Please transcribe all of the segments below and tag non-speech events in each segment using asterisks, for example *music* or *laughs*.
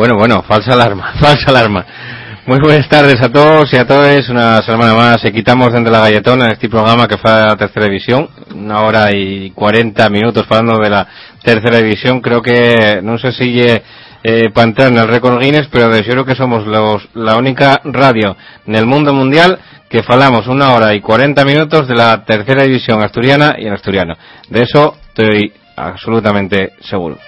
Bueno, bueno, falsa alarma, *laughs* falsa alarma. Muy buenas tardes a todos y a todas. Una semana más se quitamos dentro de la galletona este programa que fue a tercera división. Una hora y cuarenta minutos hablando de la tercera división. Creo que no sé si eh, en el récord Guinness, pero de creo que somos los, la única radio en el mundo mundial que falamos una hora y cuarenta minutos de la tercera división asturiana y en asturiano. De eso estoy absolutamente seguro.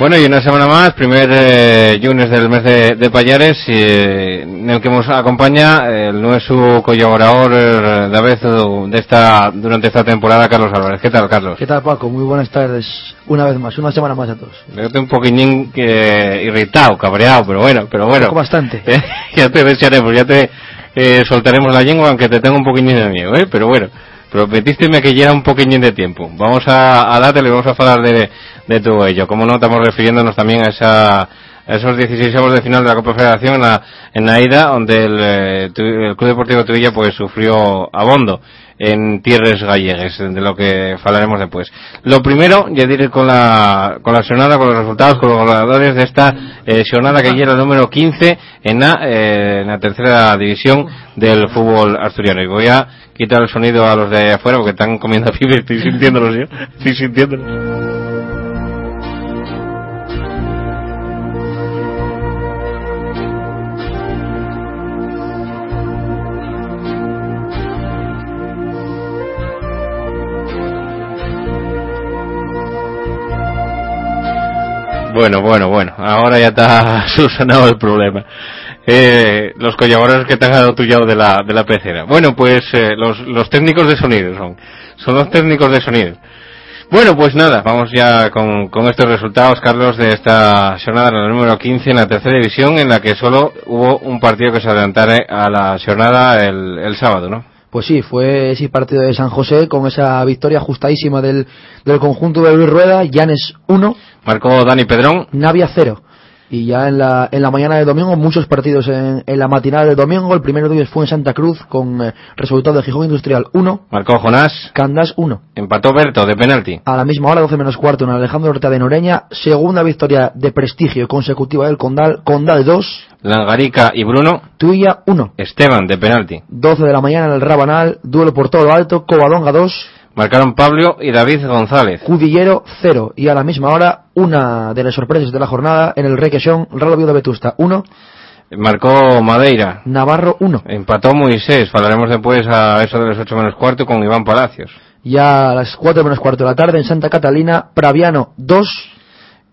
Bueno, y una semana más, primer eh, lunes del mes de, de Payares, eh, en el que nos acompaña el nuestro colaborador eh, de vez de esta, durante esta temporada, Carlos Álvarez. ¿Qué tal, Carlos? ¿Qué tal, Paco? Muy buenas tardes, una vez más, una semana más a todos. Estoy un poquillín eh, irritado, cabreado, pero bueno, pero bueno. bastante. Eh, *laughs* ya te desearemos, ya te eh, soltaremos la lengua, aunque te tengo un poquillín de miedo, ¿eh? Pero bueno. Prometísteme que ya un poquillín de tiempo. Vamos a, a darte, le vamos a hablar de, de todo ello. Como no, estamos refiriéndonos también a esa a esos 16 avos de final de la Copa Federación en la, en la ida, donde el, eh, el Club Deportivo Tuvilla pues sufrió abondo en tierras gallegues, de lo que hablaremos después. Lo primero, ya diré con la, con la jornada, con los resultados, con los goleadores de esta eh, jornada que llega el número 15 en la, eh, en la tercera división del fútbol asturiano. Y voy a quitar el sonido a los de afuera porque están comiendo *laughs* pibes, estoy sintiéndolos yo, estoy sintiéndolos. Bueno, bueno, bueno, ahora ya está *laughs* solucionado el problema. Eh, los colaboradores que te han dado tuyo de la, de la pecera. Bueno, pues eh, los, los técnicos de sonido son. Son los técnicos de sonido. Bueno, pues nada, vamos ya con, con estos resultados, Carlos, de esta jornada la número 15 en la tercera división, en la que solo hubo un partido que se adelantara a la jornada el, el sábado, ¿no? Pues sí, fue ese partido de San José con esa victoria ajustadísima del, del conjunto de Luis Rueda, Llanes 1, Marcó Dani Pedrón, Navia 0. Y ya en la, en la mañana de domingo, muchos partidos en, en la matinal del domingo. El primero de ellos fue en Santa Cruz con eh, resultado de Gijón Industrial 1, marcó Jonás, Candás 1. empató Berto de penalti. A la misma hora, 12 menos cuarto, en Alejandro Horta de Noreña, segunda victoria de prestigio consecutiva del Condal, Condal 2, Langarica y Bruno, Tuya 1. Esteban de penalti. 12 de la mañana en el Rabanal, duelo por todo lo alto, Covadonga 2, Marcaron Pablo y David González. Cudillero 0. Y a la misma hora, una de las sorpresas de la jornada en el Requesón, Real Oviedo Vetusta 1, Marcó Madeira. Navarro 1. Empató Moisés. Hablaremos después a eso de los 8 menos cuarto con Iván Palacios. Ya a las 4 menos cuarto de la tarde en Santa Catalina, Praviano 2,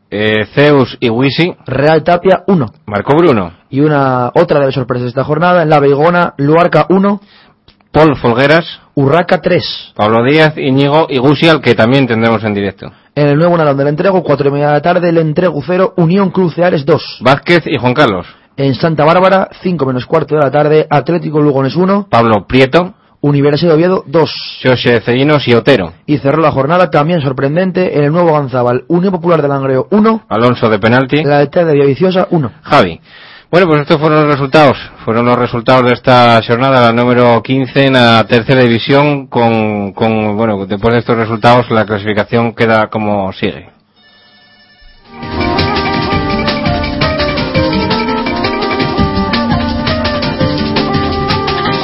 Eh, Zeus y Wisi. Real Tapia 1. Marcó Bruno. Y una otra de las sorpresas de esta jornada en La Beigona, Luarca 1, Paul Folgueras. Urraca 3. Pablo Díaz, Íñigo y Gusial, que también tendremos en directo. En el nuevo Nalón del Entrego, 4 y media de la tarde, el Entrego 0, Unión Cruceares 2. Vázquez y Juan Carlos. En Santa Bárbara, 5 menos cuarto de la tarde, Atlético Lugones 1, Pablo Prieto. Universidad de Oviedo 2. José Cellinos y Otero. Y cerró la jornada también sorprendente en el nuevo Ganzábal, Unión Popular de Langreo 1, Alonso de penalti. la de Villaviciosa 1. Javi. Bueno, pues estos fueron los resultados. Fueron los resultados de esta jornada, la número 15 en la tercera división. Con, con, bueno, después de estos resultados, la clasificación queda como sigue.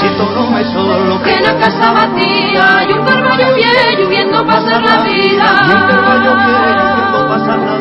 Siento como es solo que la casa vacía y un carvalho viejo viendo pasar la vida. Y un caballo quiere viendo pasar la vida.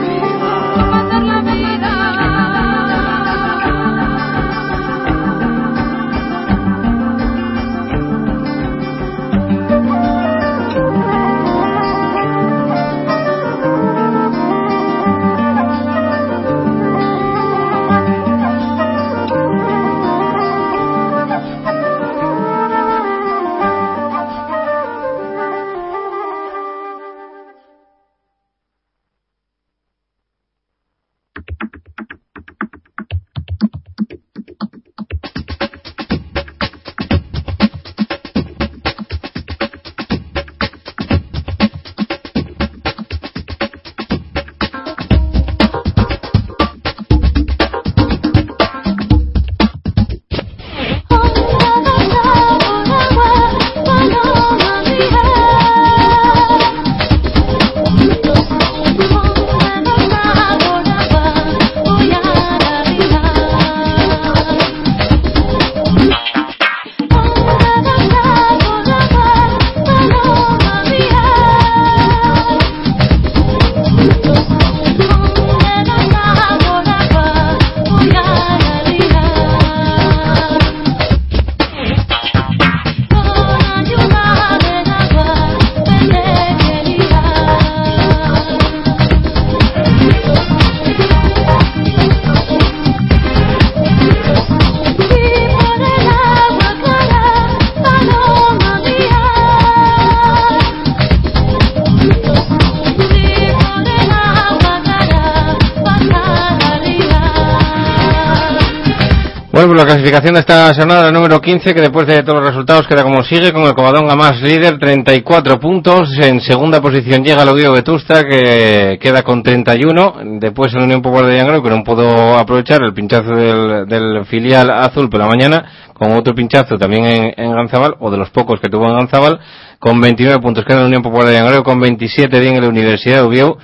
La clasificación de esta jornada número 15, que después de todos los resultados queda como sigue, con el Covadonga más líder, 34 puntos. En segunda posición llega el Oviedo Vetusta, que queda con 31. Después el Unión Popular de Llangro, que no pudo aprovechar el pinchazo del, filial azul por la mañana, con otro pinchazo también en, en Ganzabal, o de los pocos que tuvo en Ganzabal, con 29 puntos. Queda el Unión Popular de Llangro, con 27 bien en la Universidad de Oviedo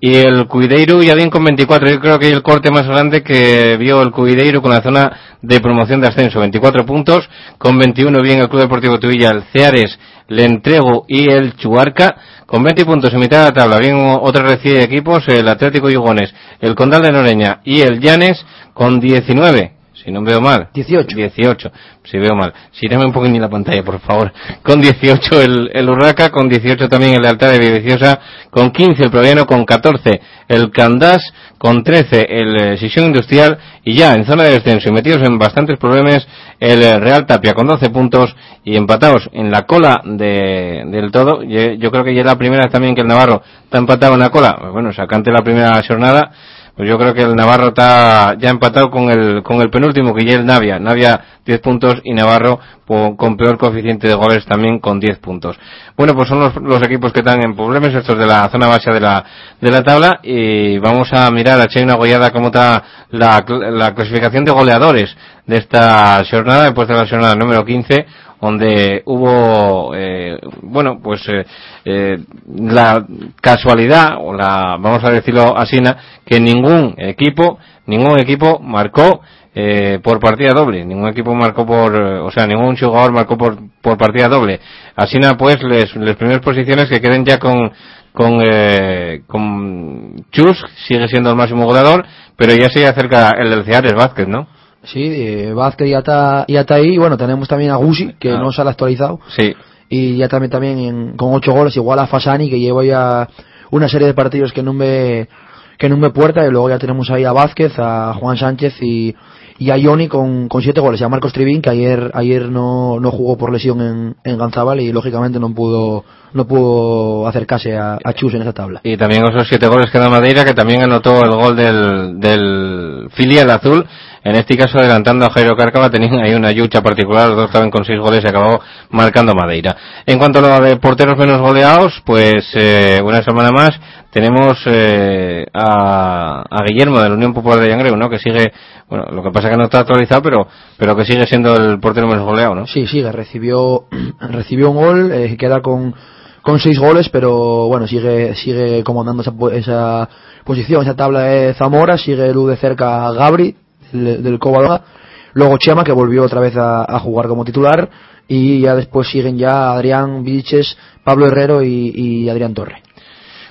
y el Cuideiro ya bien con 24. Yo creo que el corte más grande que vio el Cuideiro con la zona de promoción de ascenso. 24 puntos, con 21 bien el Club Deportivo Tuvilla, el Ceares, el Entrego y el Chuarca. Con 20 puntos en mitad de la tabla, bien otros recién equipos, el Atlético Yugones, el Condal de Noreña y el Llanes con 19 si no veo mal. 18. 18, si veo mal. Sírame un poquito en la pantalla, por favor. Con 18 el, el Urraca, con 18 también el Altar de Villaviciosa, con 15 el Proviano, con 14 el Candás, con 13 el eh, Sisión Industrial y ya en zona de descenso y metidos en bastantes problemas el eh, Real Tapia con 12 puntos y empatados en la cola de, del todo. Yo, yo creo que ya es la primera también que el Navarro está empatado en la cola. Bueno, sacante la primera jornada pues yo creo que el Navarro está ya empatado con el, con el penúltimo, que ya es Navia. Navia 10 puntos y Navarro con peor coeficiente de goles también con 10 puntos. Bueno, pues son los, los equipos que están en problemas, estos de la zona base de la, de la tabla, y vamos a mirar a una gollada cómo está la, la clasificación de goleadores de esta jornada, después de la jornada número 15, donde hubo, eh, bueno, pues eh, eh, la casualidad, o la, vamos a decirlo así, que ningún equipo, ningún equipo marcó eh, por partida doble, ningún equipo marcó por, eh, o sea, ningún jugador marcó por, por partida doble. Así na, pues, les, les primeras posiciones que queden ya con, con, eh, con Chus, sigue siendo el máximo goleador, pero ya se acerca el del Ceares Vázquez, ¿no? Sí, eh, Vázquez ya está, ya está ahí. Bueno, tenemos también a Gusi, que Ah. no se ha actualizado. Sí. Y ya también, también en- con ocho goles, igual a Fasani, que lleva ya una serie de partidos que no me, que no me puerta. Y luego ya tenemos ahí a Vázquez, a Juan Sánchez y, y a Ioni con, con siete goles. Y a Marcos Tribín, que ayer, ayer no, no jugó por lesión en, en Ganzabal y lógicamente no pudo, no pudo acercarse a, a Chus en esa tabla. Y también esos siete goles que da Madeira, que también anotó el gol del, del filial azul. En este caso, adelantando a Jairo Cárcava, tenían ahí una lucha particular, los dos estaban con seis goles y acabó marcando Madeira. En cuanto a lo de porteros menos goleados, pues eh, una semana más tenemos eh, a, a Guillermo de la Unión Popular de Yangreu, ¿no? Que sigue, bueno, lo que pasa que no está actualizado, pero, pero que sigue siendo el portero menos goleado, ¿no? Sí, sigue, recibió, *clears throat* recibió un gol, eh, queda con, con seis goles, pero bueno, sigue, sigue comandando esa, esa posición, esa tabla de Zamora, sigue luz de cerca Gabri, del, del luego Chema, que volvió otra vez a, a jugar como titular, y ya después siguen ya Adrián Vilches, Pablo Herrero y, y Adrián Torre.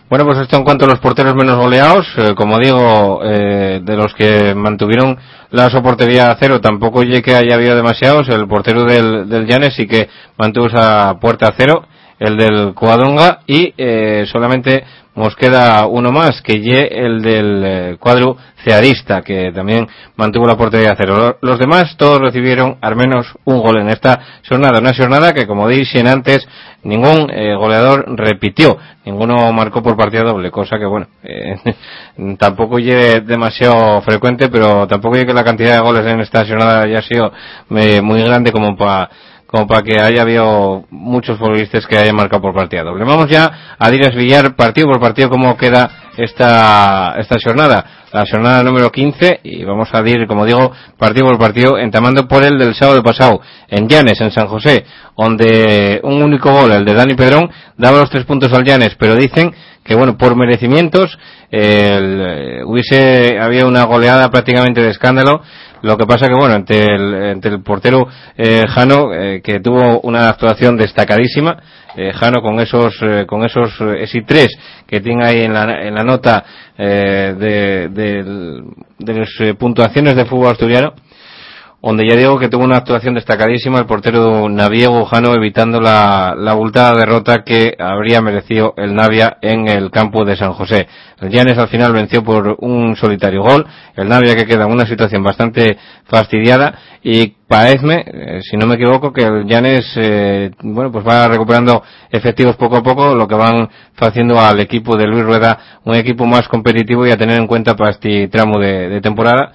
Bueno, pues esto en cuanto a los porteros menos goleados, eh, como digo, eh, de los que mantuvieron la soportería a cero, tampoco oye que haya habido demasiados. El portero del, del Llanes sí que mantuvo esa puerta a cero, el del Coadonga, y eh, solamente nos queda uno más, que ye el del eh, cuadro cearista, que también mantuvo la portería a cero. Lo- Los demás todos recibieron al menos un gol en esta jornada, una jornada que como dije antes, ningún eh, goleador repitió, ninguno marcó por partida doble, cosa que bueno, eh, *laughs* tampoco llegue demasiado frecuente, pero tampoco llegue que la cantidad de goles en esta jornada haya sido eh, muy grande como para como para que haya habido muchos futbolistas que hayan marcado por partida doble. Vamos ya a Dires Villar, partido por partido, cómo queda esta, esta jornada. La jornada número 15, y vamos a ir, como digo, partido por partido, entamando por el del sábado pasado, en Llanes, en San José, donde un único gol, el de Dani Pedrón, daba los tres puntos al Llanes, pero dicen que bueno, por merecimientos, el, eh, hubiese, había una goleada prácticamente de escándalo, lo que pasa que bueno, entre el, entre el portero eh, Jano, eh, que tuvo una actuación destacadísima, eh, Jano con esos, eh, con esos, ese tres que tiene ahí en la, en la nota de, del- de las puntuaciones de fútbol asturiano, donde ya digo que tuvo una actuación destacadísima el portero Naviego Jano evitando la, la abultada derrota que habría merecido el Navia en el campo de San José. El Llanes al final venció por un solitario gol, el Navia que queda en una situación bastante fastidiada. Y parece, eh, si no me equivoco, que el Llanes, eh, bueno, pues va recuperando efectivos poco a poco, lo que van haciendo al equipo de Luis Rueda un equipo más competitivo y a tener en cuenta para este tramo de temporada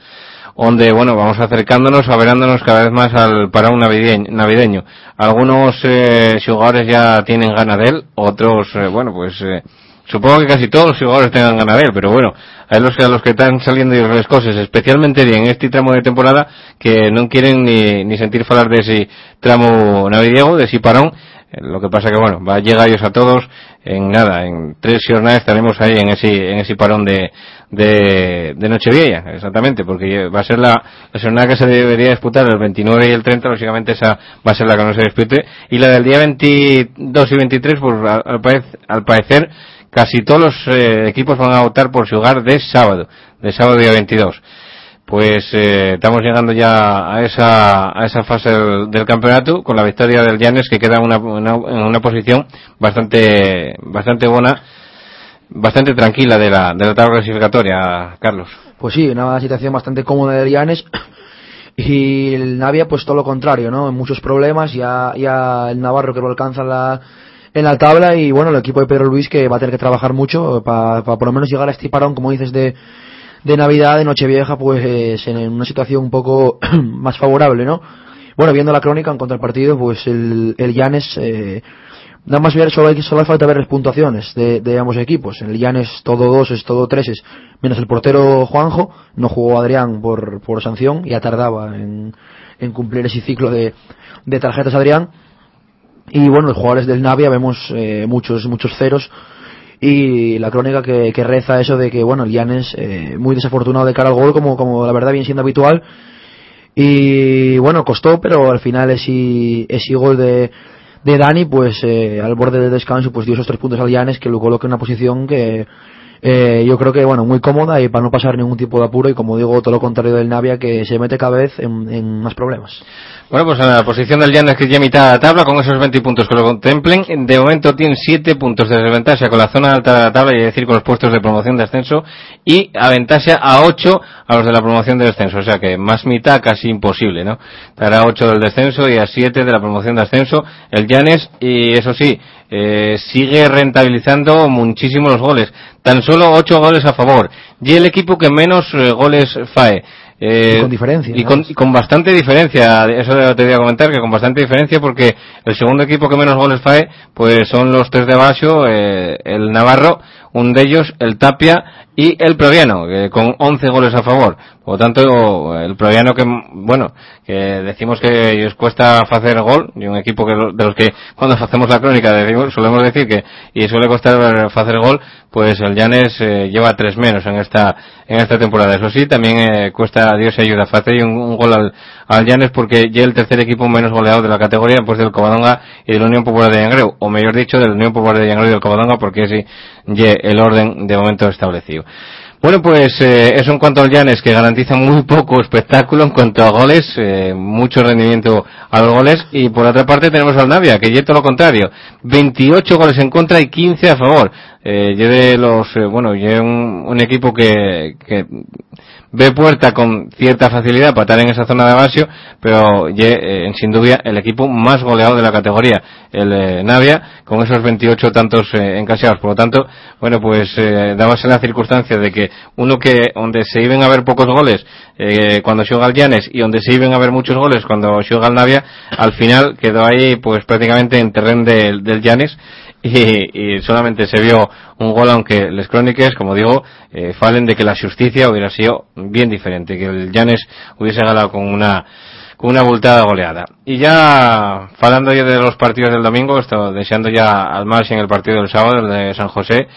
donde, bueno, vamos acercándonos, averándonos cada vez más al parón navideño. Algunos eh, jugadores ya tienen ganas de él, otros, eh, bueno, pues eh, supongo que casi todos los jugadores tengan ganas de él, pero bueno, hay los que, a los que están saliendo y las cosas, especialmente en este tramo de temporada, que no quieren ni, ni sentir hablar de ese tramo navideño, de ese parón, lo que pasa que bueno, va a llegar ellos a todos. En nada, en tres jornadas estaremos ahí en ese, en ese parón de, de, de Nochevieja, exactamente, porque va a ser la, la jornada que se debería disputar el 29 y el 30, lógicamente esa va a ser la que no se dispute, y la del día 22 y 23, pues al, al parecer casi todos los eh, equipos van a votar por su hogar de sábado, de sábado día 22 pues eh, estamos llegando ya a esa, a esa fase del, del campeonato con la victoria del Llanes que queda una, una, en una posición bastante, bastante buena, bastante tranquila de la, de la tabla clasificatoria, Carlos. Pues sí, una situación bastante cómoda del Llanes *coughs* y el Navia pues todo lo contrario, ¿no? Muchos problemas, ya, ya el Navarro que lo alcanza en la, en la tabla y bueno, el equipo de Pedro Luis que va a tener que trabajar mucho para por lo menos llegar a este parón, como dices, de de Navidad, de Nochevieja, pues en una situación un poco *clears throat* más favorable, ¿no? Bueno, viendo la crónica en contra del partido, pues el, el Llanes, eh, nada más ver, solo, hay, solo falta ver las puntuaciones de, de ambos equipos. El Llanes todo dos, es todo tres, es, menos el portero Juanjo, no jugó Adrián por, por sanción, ya tardaba en, en cumplir ese ciclo de, de tarjetas Adrián. Y bueno, los jugadores del Navia vemos eh, muchos, muchos ceros y la crónica que, reza eso de que bueno el Llanes eh, muy desafortunado de cara al gol como, como la verdad viene siendo habitual. Y bueno costó pero al final ese, ese gol de, de Dani pues eh, al borde del descanso pues dio esos tres puntos al Llanes que lo coloca en una posición que eh, yo creo que bueno muy cómoda y para no pasar ningún tipo de apuro y como digo todo lo contrario del Navia que se mete cada vez en, más problemas Bueno, pues en la posición del Llanes que ya mitad de la tabla, con esos 20 puntos que lo contemplen, de momento tiene 7 puntos de desventaja con la zona alta de la tabla, y es decir, con los puestos de promoción de ascenso, y aventaja a 8 a los de la promoción de descenso, o sea que más mitad casi imposible, ¿no? Estará a 8 del descenso y a 7 de la promoción de ascenso el Llanes, y eso sí, eh, sigue rentabilizando muchísimo los goles, tan solo 8 goles a favor, y el equipo que menos eh, goles fae. Eh, Y con diferencia, Y ¿no? con, y con bastante diferencia, eso te voy a comentar, que con bastante diferencia porque el segundo equipo que menos goles fae, pues son los tres de abajo, eh, el Navarro, un de ellos, el Tapia y el Proviano, con 11 goles a favor. Por lo tanto, el Proviano que, bueno, que decimos que les cuesta hacer gol, y un equipo que, de los que cuando hacemos la crónica decimos, solemos decir que, y suele costar hacer gol, pues el Llanes eh, lleva tres menos en esta, en esta temporada. Eso sí, también eh, cuesta Dios y ayuda. Hacer un, gol al, al Llanes porque ya el tercer equipo menos goleado de la categoría, pues del Covadonga y de la Unión Popular de Yangreu, o mejor dicho, de la Unión Popular de Yangreu y del Covadonga, porque ese ye el orden de momento establecido. Bueno, pues eh, eso en cuanto al Llanes, que garantiza muy poco espectáculo en cuanto a goles, eh, mucho rendimiento a los goles, y por otra parte tenemos al Navia, que ya todo lo contrario, 28 goles en contra y 15 a favor. Eh, de los, eh, bueno, yo un, un equipo que, que ve puerta con cierta facilidad para estar en esa zona de Basio, pero eh, sin duda el equipo más goleado de la categoría, el eh, Navia, con esos 28 tantos eh, encaseados. Por lo tanto, bueno, pues eh, dábase la circunstancia de que uno que donde se iban a ver pocos goles eh, cuando juega el Llanes y donde se iban a ver muchos goles cuando juega el Navia, al final quedó ahí pues prácticamente en terreno del Llanes *laughs* y, y solamente se vio un gol, aunque les crónicas, como digo, eh, falen de que la justicia hubiera sido bien diferente, que el Llanes hubiese ganado con una con una abultada goleada. Y ya, falando ya de los partidos del domingo, estoy deseando ya al margen el partido del sábado, el de San José,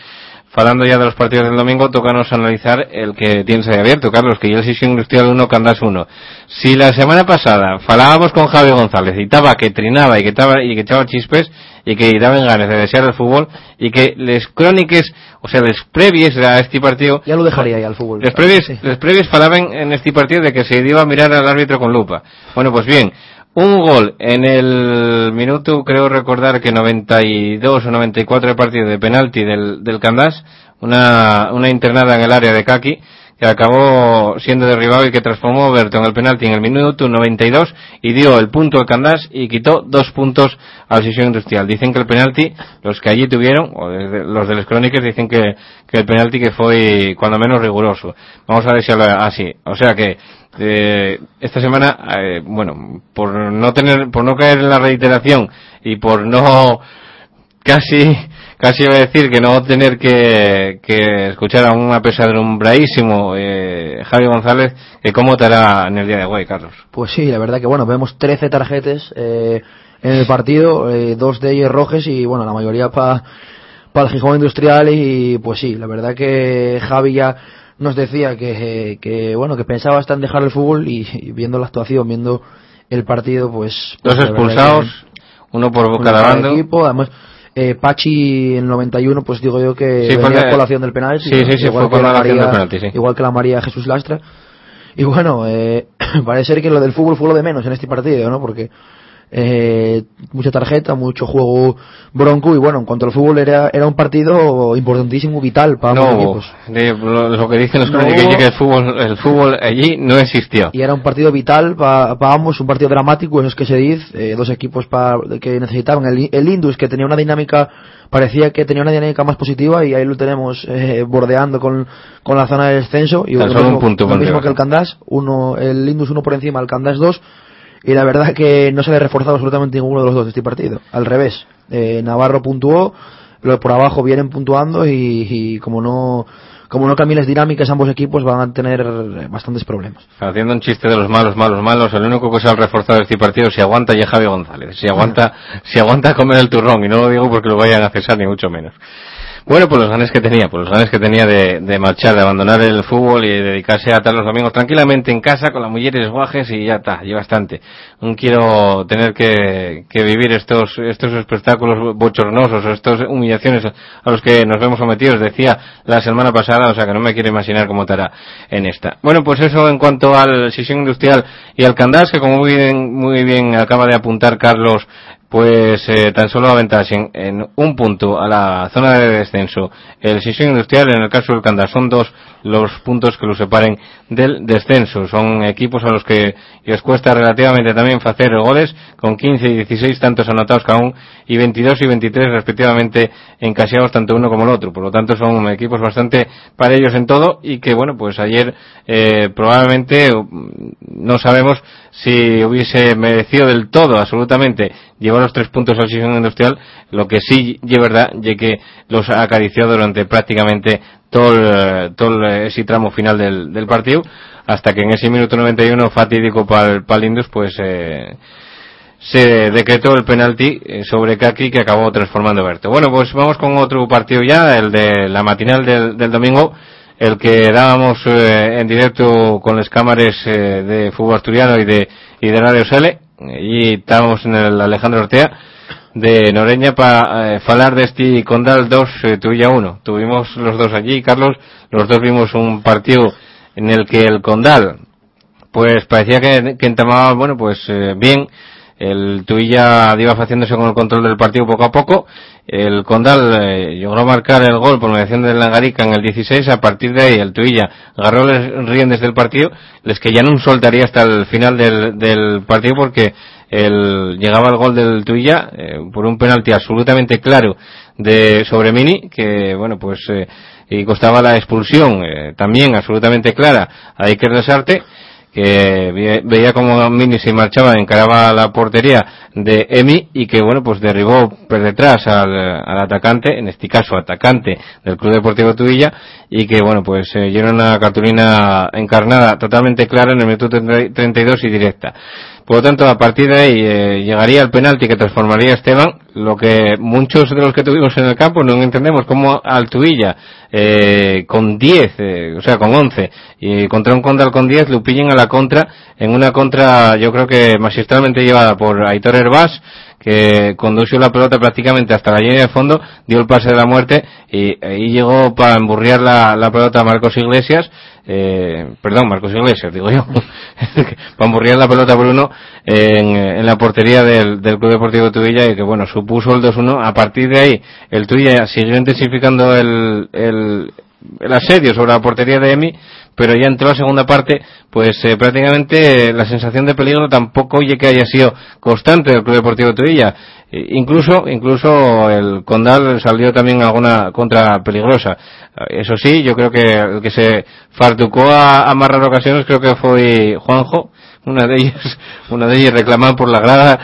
falando ya de los partidos del domingo, tócanos analizar el que tienes ahí abierto, Carlos, que ya el Sisio Industrial 1, Candás 1. Si la semana pasada falábamos con Javi González y estaba que trinaba y que estaba y que echaba chispes y que daban ganas de desear el fútbol y que les cróniques, o sea, les previes a este partido ya lo dejaría ahí al fútbol les previes, Sí. les previes falaban en este partido de que se iba a mirar al árbitro con lupa. Bueno, pues bien, un gol en el minuto, creo recordar que 92 o 94 de partido de penalti del, del Candás, una, una internada en el área de Kaki, que acabó siendo derribado y que transformó Berton el penalti en el minuto 92 y dio el punto al Candás y quitó dos puntos al Sesión Industrial. Dicen que el penalti, los que allí tuvieron, o los de las crónicas, dicen que, que el penalti que fue cuando menos riguroso. Vamos a ver habla así. O sea que eh, esta semana, eh, bueno, por no tener, por no caer en la reiteración y por no *laughs* casi casi iba a decir que no tener que, que escuchar a un apesadumbradísimo eh, Javi González, que cómo te hará en el día de hoy, Carlos. Pues sí, la verdad que bueno, vemos 13 tarjetas eh, en el partido, eh, dos de ellos rojes y bueno, la mayoría para para el Gijón Industrial y pues sí, la verdad que Javi ya nos decía que, que bueno, que pensaba hasta en dejar el fútbol y, y viendo la actuación, viendo el partido, pues... Dos pues, verdad expulsados, que- uno por cada bando. equipo, además eh, Pachi en el 91 pues digo yo que Sí, venía a colación del penal Sí, sí, sí, fue que la María- penalti, sí. igual que la María Jesús Lastra. Y bueno eh, *clears throat* parece ser que lo del fútbol fue lo de menos en este partido no porque eh, mucha tarjeta mucho juego bronco y bueno en cuanto al fútbol era era un partido importantísimo vital para ambos No, equipos de- lo, lo que dicen los No es que el fútbol, el fútbol allí no existió. y era un partido vital para ambos, un partido dramático, eso es que se dice, eh, dos equipos pa- que necesitaban. El, el Indus, que tenía una dinámica, parecía que tenía una dinámica más positiva y ahí lo tenemos eh, bordeando con, con la zona de descenso. Y Tan lo solo mismo, un punto lo mismo que el Candás, uno, el Indus uno por encima, el Candás dos. Y la verdad que no se le ha reforzado absolutamente ninguno de los dos de este partido. Al revés, eh, Navarro puntuó, lo por abajo vienen puntuando y, como no como no cambien las dinámicas ambos equipos van a tener bastantes problemas. Haciendo un chiste de los malos, malos, malos, el único que se ha reforzado este partido si aguanta ya Javi González. Si aguanta, *laughs* si aguanta comer el turrón, y no lo digo porque lo vayan a cesar ni mucho menos. Bueno, pues los ganes que tenía, pues los ganes que tenía de, de marchar, de abandonar el fútbol y de dedicarse a estar los domingos tranquilamente en casa con las mujeres guajes y ya está, y bastante. No quiero tener que, que vivir estos, estos espectáculos bochornosos, estas humillaciones a los que nos vemos sometidos, decía la semana pasada, o sea que no me quiero imaginar cómo estará en esta. Bueno, pues eso en cuanto al sesión industrial y al Candás, que como muy bien, muy bien acaba de apuntar Carlos, pues eh, tan solo aventasen en un punto a la zona de descenso el Sisión Industrial, en el caso del son dos los puntos que los separen del descenso. Son equipos a los que les cuesta relativamente también hacer goles, con 15 y 16 tantos anotados cada uno, y 22 y 23 respectivamente encaseados tanto uno como el otro. Por lo tanto son equipos bastante para ellos en todo y que bueno, pues ayer eh, probablemente mm, no sabemos si hubiese merecido del todo absolutamente llevar los tres puntos al Sisión Industrial, lo que sí es verdad, ya que los acarició durante prácticamente todo el, todo el- ese tramo final del, del partido, hasta que en ese minuto 91 fatídico para el Indus, pues eh, se decretó el penalti eh, sobre Kaki que acabó transformando Berto. Bueno, pues vamos con otro partido ya, el de la matinal del, del domingo, el que dábamos eh, en directo con las cámaras eh, de fútbol asturiano y de, y de Radio Sele, y estábamos en el Alejandro Ortea de Noreña para hablar de este Condal 2, eh, Tuilla 1. Tuvimos los dos allí, Carlos, los dos vimos un partido en el que el Condal pues parecía que, que entamaba, bueno, pues eh, bien. El Tuilla iba haciéndose con el control del partido poco a poco. El Condal eh, logró marcar el gol por mediación de Langarica en el 16. A partir de ahí, el Tuilla agarró las riendas del partido. Les que ya no soltaría hasta el final del, del partido porque el, llegaba el gol del Tuilla eh, por un penalti absolutamente claro de sobre Mini que, bueno, pues eh, y costaba la expulsión eh, también absolutamente clara a Iker Desarte que ve- veía como Mini se marchaba, encaraba la portería de Emi y que bueno pues derribó por detrás al, al atacante, en este caso atacante del Club Deportivo Tuilla y que bueno pues eh, llena una cartulina encarnada totalmente clara en el minuto 30 32 y directa. Por lo tanto, a partir de ahí eh, llegaría el penalti que transformaría a Esteban, lo que muchos de los que tuvimos en el campo no entendemos cómo Altuilla eh, con 10, eh, o sea, con 11, y contra un Condal con 10, lo pillen a la contra, en una contra yo creo que magistralmente llevada por Aitor Herbás, que condució la pelota prácticamente hasta la línea de fondo, dio el pase de la muerte y ahí llegó para emburriar la, la pelota a Marcos Iglesias, eh, perdón, Marcos Iglesias, digo yo, *laughs* para emburriar la pelota Bruno en, en la portería del, Club Deportivo Tuilla y que bueno, supuso el 2-1. A partir de ahí, el Tuilla siguió intensificando el, el el asedio sobre la portería de Emi, pero ya entró la segunda parte, pues eh, prácticamente la sensación de peligro tampoco oye que haya sido constante del Club Deportivo Tuilla. Eh, incluso, incluso el Condal salió también alguna contra peligrosa. Eh, Eso sí, yo creo que el que se fartucó a, a más raras ocasiones creo que fue Juanjo, una de ellas, *laughs* una de ellas reclamada por la grada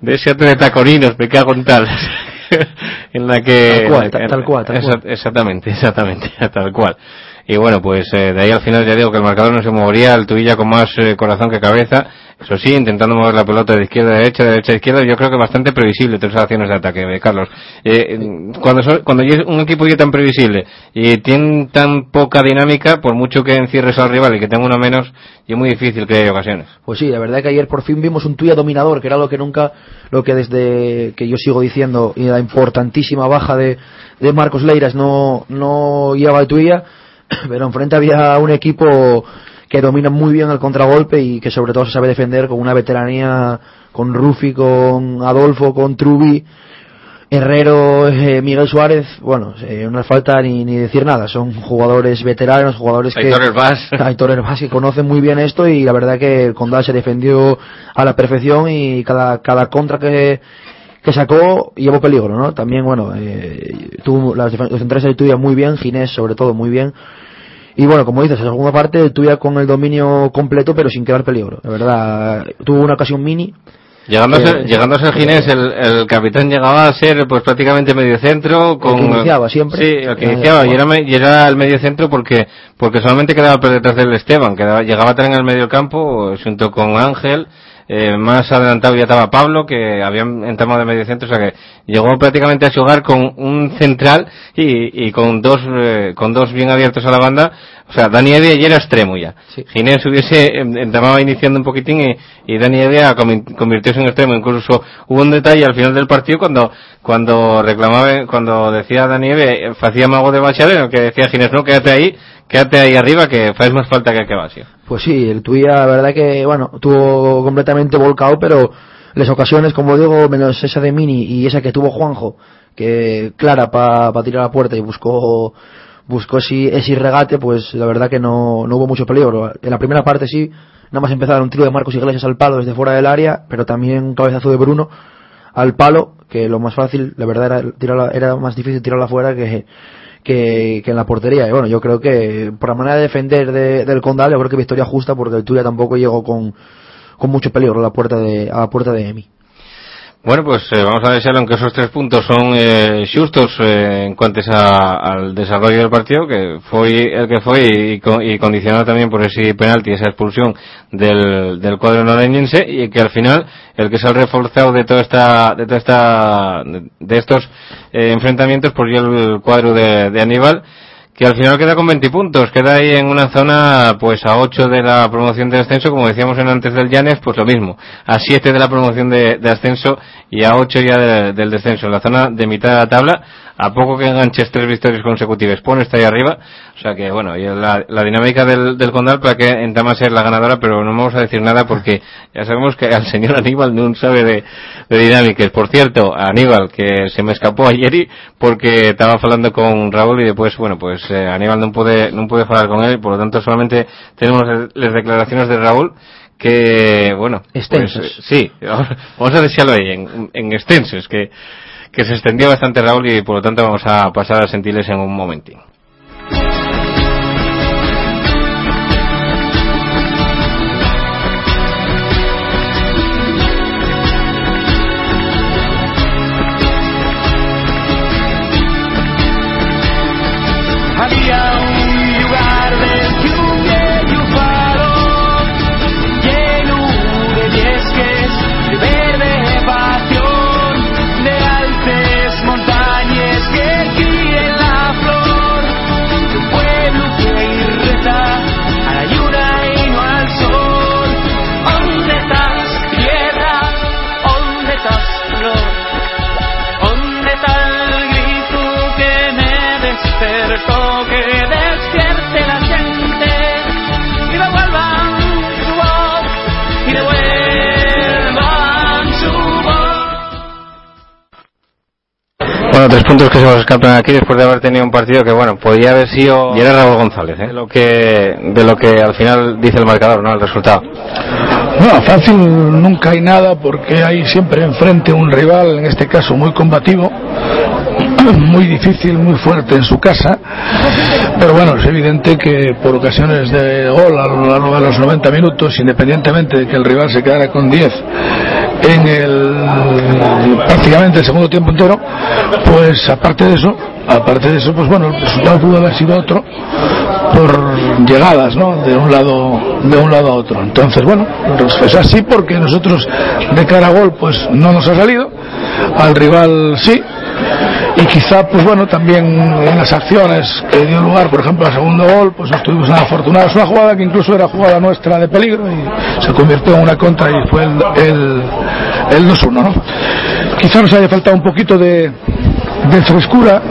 de ese ate de tacorinos, me cago en tal. *laughs* en la que Tal cual, tal- tal cual, tal cual. exactamente *laughs* exactamente tal cual y bueno pues eh, de ahí al final ya digo que el marcador no se movería el Tuilla con más eh, corazón que cabeza. Eso sí intentando mover la pelota de izquierda a derecha de derecha a izquierda yo creo que bastante previsible esas acciones de ataque eh, Carlos. Eh, cuando son- cuando es un equipo ya tan previsible y tiene tan poca dinámica por mucho que encierres al rival y que tenga uno menos es muy difícil que haya ocasiones. Pues sí, la verdad que ayer por fin vimos un Tuya dominador, que era lo que nunca, lo que desde que yo sigo diciendo, y la importantísima baja de, de Marcos Leiras no, no lleva el Tuya, *coughs* pero enfrente había un equipo que domina muy bien el contragolpe y que sobre todo se sabe defender con una veteranía con Rufi, con Adolfo, con Trubi, Herrero, eh, Miguel Suárez, bueno, eh, no hace falta ni, ni decir nada, son jugadores veteranos, jugadores que... Aitor Herbás. *laughs* Aitor Herbás que conoce muy bien esto y la verdad que el Condal se defendió a la perfección y cada, cada contra que, que sacó llevó peligro, ¿no? También, bueno, eh, tuvo las centrales de Tuya muy bien, Ginés sobre todo muy bien. Y bueno, como dices, en la segunda parte el Tuya con el dominio completo pero sin crear peligro. La verdad, tuvo una ocasión mini. Llegando a ser, Eh, llegando a ser Ginés, el, el capitán llegaba a ser pues prácticamente medio centro. Con, que iniciaba siempre. Sí, el que Eh, iniciaba, y era, y era el medio centro porque porque solamente quedaba por detrás del Esteban, quedaba, llegaba a estar en el medio campo junto con Ángel. Eh, más adelantado ya estaba Pablo, que habían entrado de medio centro, o sea que llegó prácticamente a su hogar con un central y, y con dos eh, con dos bien abiertos a la banda. O sea, Dani Evia ya era extremo ya. Sí. Ginés hubiese em, entamaba iniciando un poquitín y, y Dani Evia convirtióse en extremo. Incluso hubo un detalle al final del partido cuando cuando reclamaba, cuando decía Dani Evia, eh, hacía mago de baixar, en el que decía Ginés, no, quédate ahí, quédate ahí arriba, que faz más falta que que Basio. Pues sí, el Tuya, la verdad que, bueno, tuvo completamente volcado, pero las ocasiones, como digo, menos esa de Mini y esa que tuvo Juanjo, que clara para tirar a la puerta y buscó buscó ese, ese regate, pues la verdad que no, no hubo mucho peligro. En la primera parte sí, nada más empezar un tiro de Marcos Iglesias al palo desde fuera del área, pero también un cabezazo de Bruno al palo, que lo más fácil, la verdad era, tirarla, era más difícil tirarla fuera que, que, que en la portería. Y bueno, yo creo que por la manera de defender de- del Condal, yo creo que victoria justa porque el Tuya tampoco llegó con, con mucho peligro a la puerta de, a la puerta de Emi. Bueno, pues eh, vamos a desear, aunque esos tres puntos son eh, justos eh, en cuanto a, al desarrollo del partido, que fue el que fue y, y condicionado también por ese penalti, esa expulsión del, del cuadro noreñense y que al final el que se ha reforzado de toda esta, de toda esta, de, estos eh, enfrentamientos, pues ya el cuadro de Aníbal, que al final queda con 20 puntos, queda ahí en una zona pues a 8 de la promoción de ascenso, como decíamos en antes del Llanes, pues lo mismo, a 7 de la promoción de, de ascenso y a 8 ya de- del descenso, en la zona de mitad de la tabla, a poco que enganches tres victorias consecutivas, pone está ahí arriba, o sea que bueno, y la, dinámica del, del Condal para que entama a ser la ganadora, pero no vamos a decir nada porque ya sabemos que al señor Aníbal no sabe de, de dinámicas. Por cierto, Aníbal, que se me escapó ayer y porque estaba hablando con Raúl y después, bueno, pues eh, Aníbal no puede, no puede hablar con él, por lo tanto solamente tenemos las declaraciones de Raúl que, bueno, pues, Extensas. eh, sí, *laughs* vamos a decirlo ahí, en, en extensos, que, que se extendió bastante Raúl y por lo tanto vamos a pasar a sentirles en un momentín. Bueno, Bueno, tres puntos que se nos escapan aquí después de haber tenido un partido que, bueno, podría haber sido... Y era Raúl González, ¿eh? De lo que, de lo que al final dice el marcador, ¿no? El resultado. No, fácil nunca hay nada porque hay siempre enfrente un rival, en este caso muy combativo, *clears throat* muy difícil, muy fuerte en su casa, pero bueno, es evidente que por ocasiones de gol a lo largo de los 90 minutos, independientemente de que el rival se quedara con 10 en el prácticamente el segundo tiempo entero, pues aparte de eso, aparte de eso, pues bueno, el resultado pudo haber sido otro por llegadas, ¿no? De un lado, de un lado a otro. Entonces, bueno, pues es así porque nosotros de cara a gol, pues no nos ha salido, al rival sí, y quizá pues bueno también en las acciones que dio lugar por ejemplo al segundo gol pues estuvimos afortunados una jugada que incluso era jugada nuestra de peligro y se convirtió en una contra y fue el, el, el 2-1 ¿no? quizá nos haya faltado un poquito de, de frescura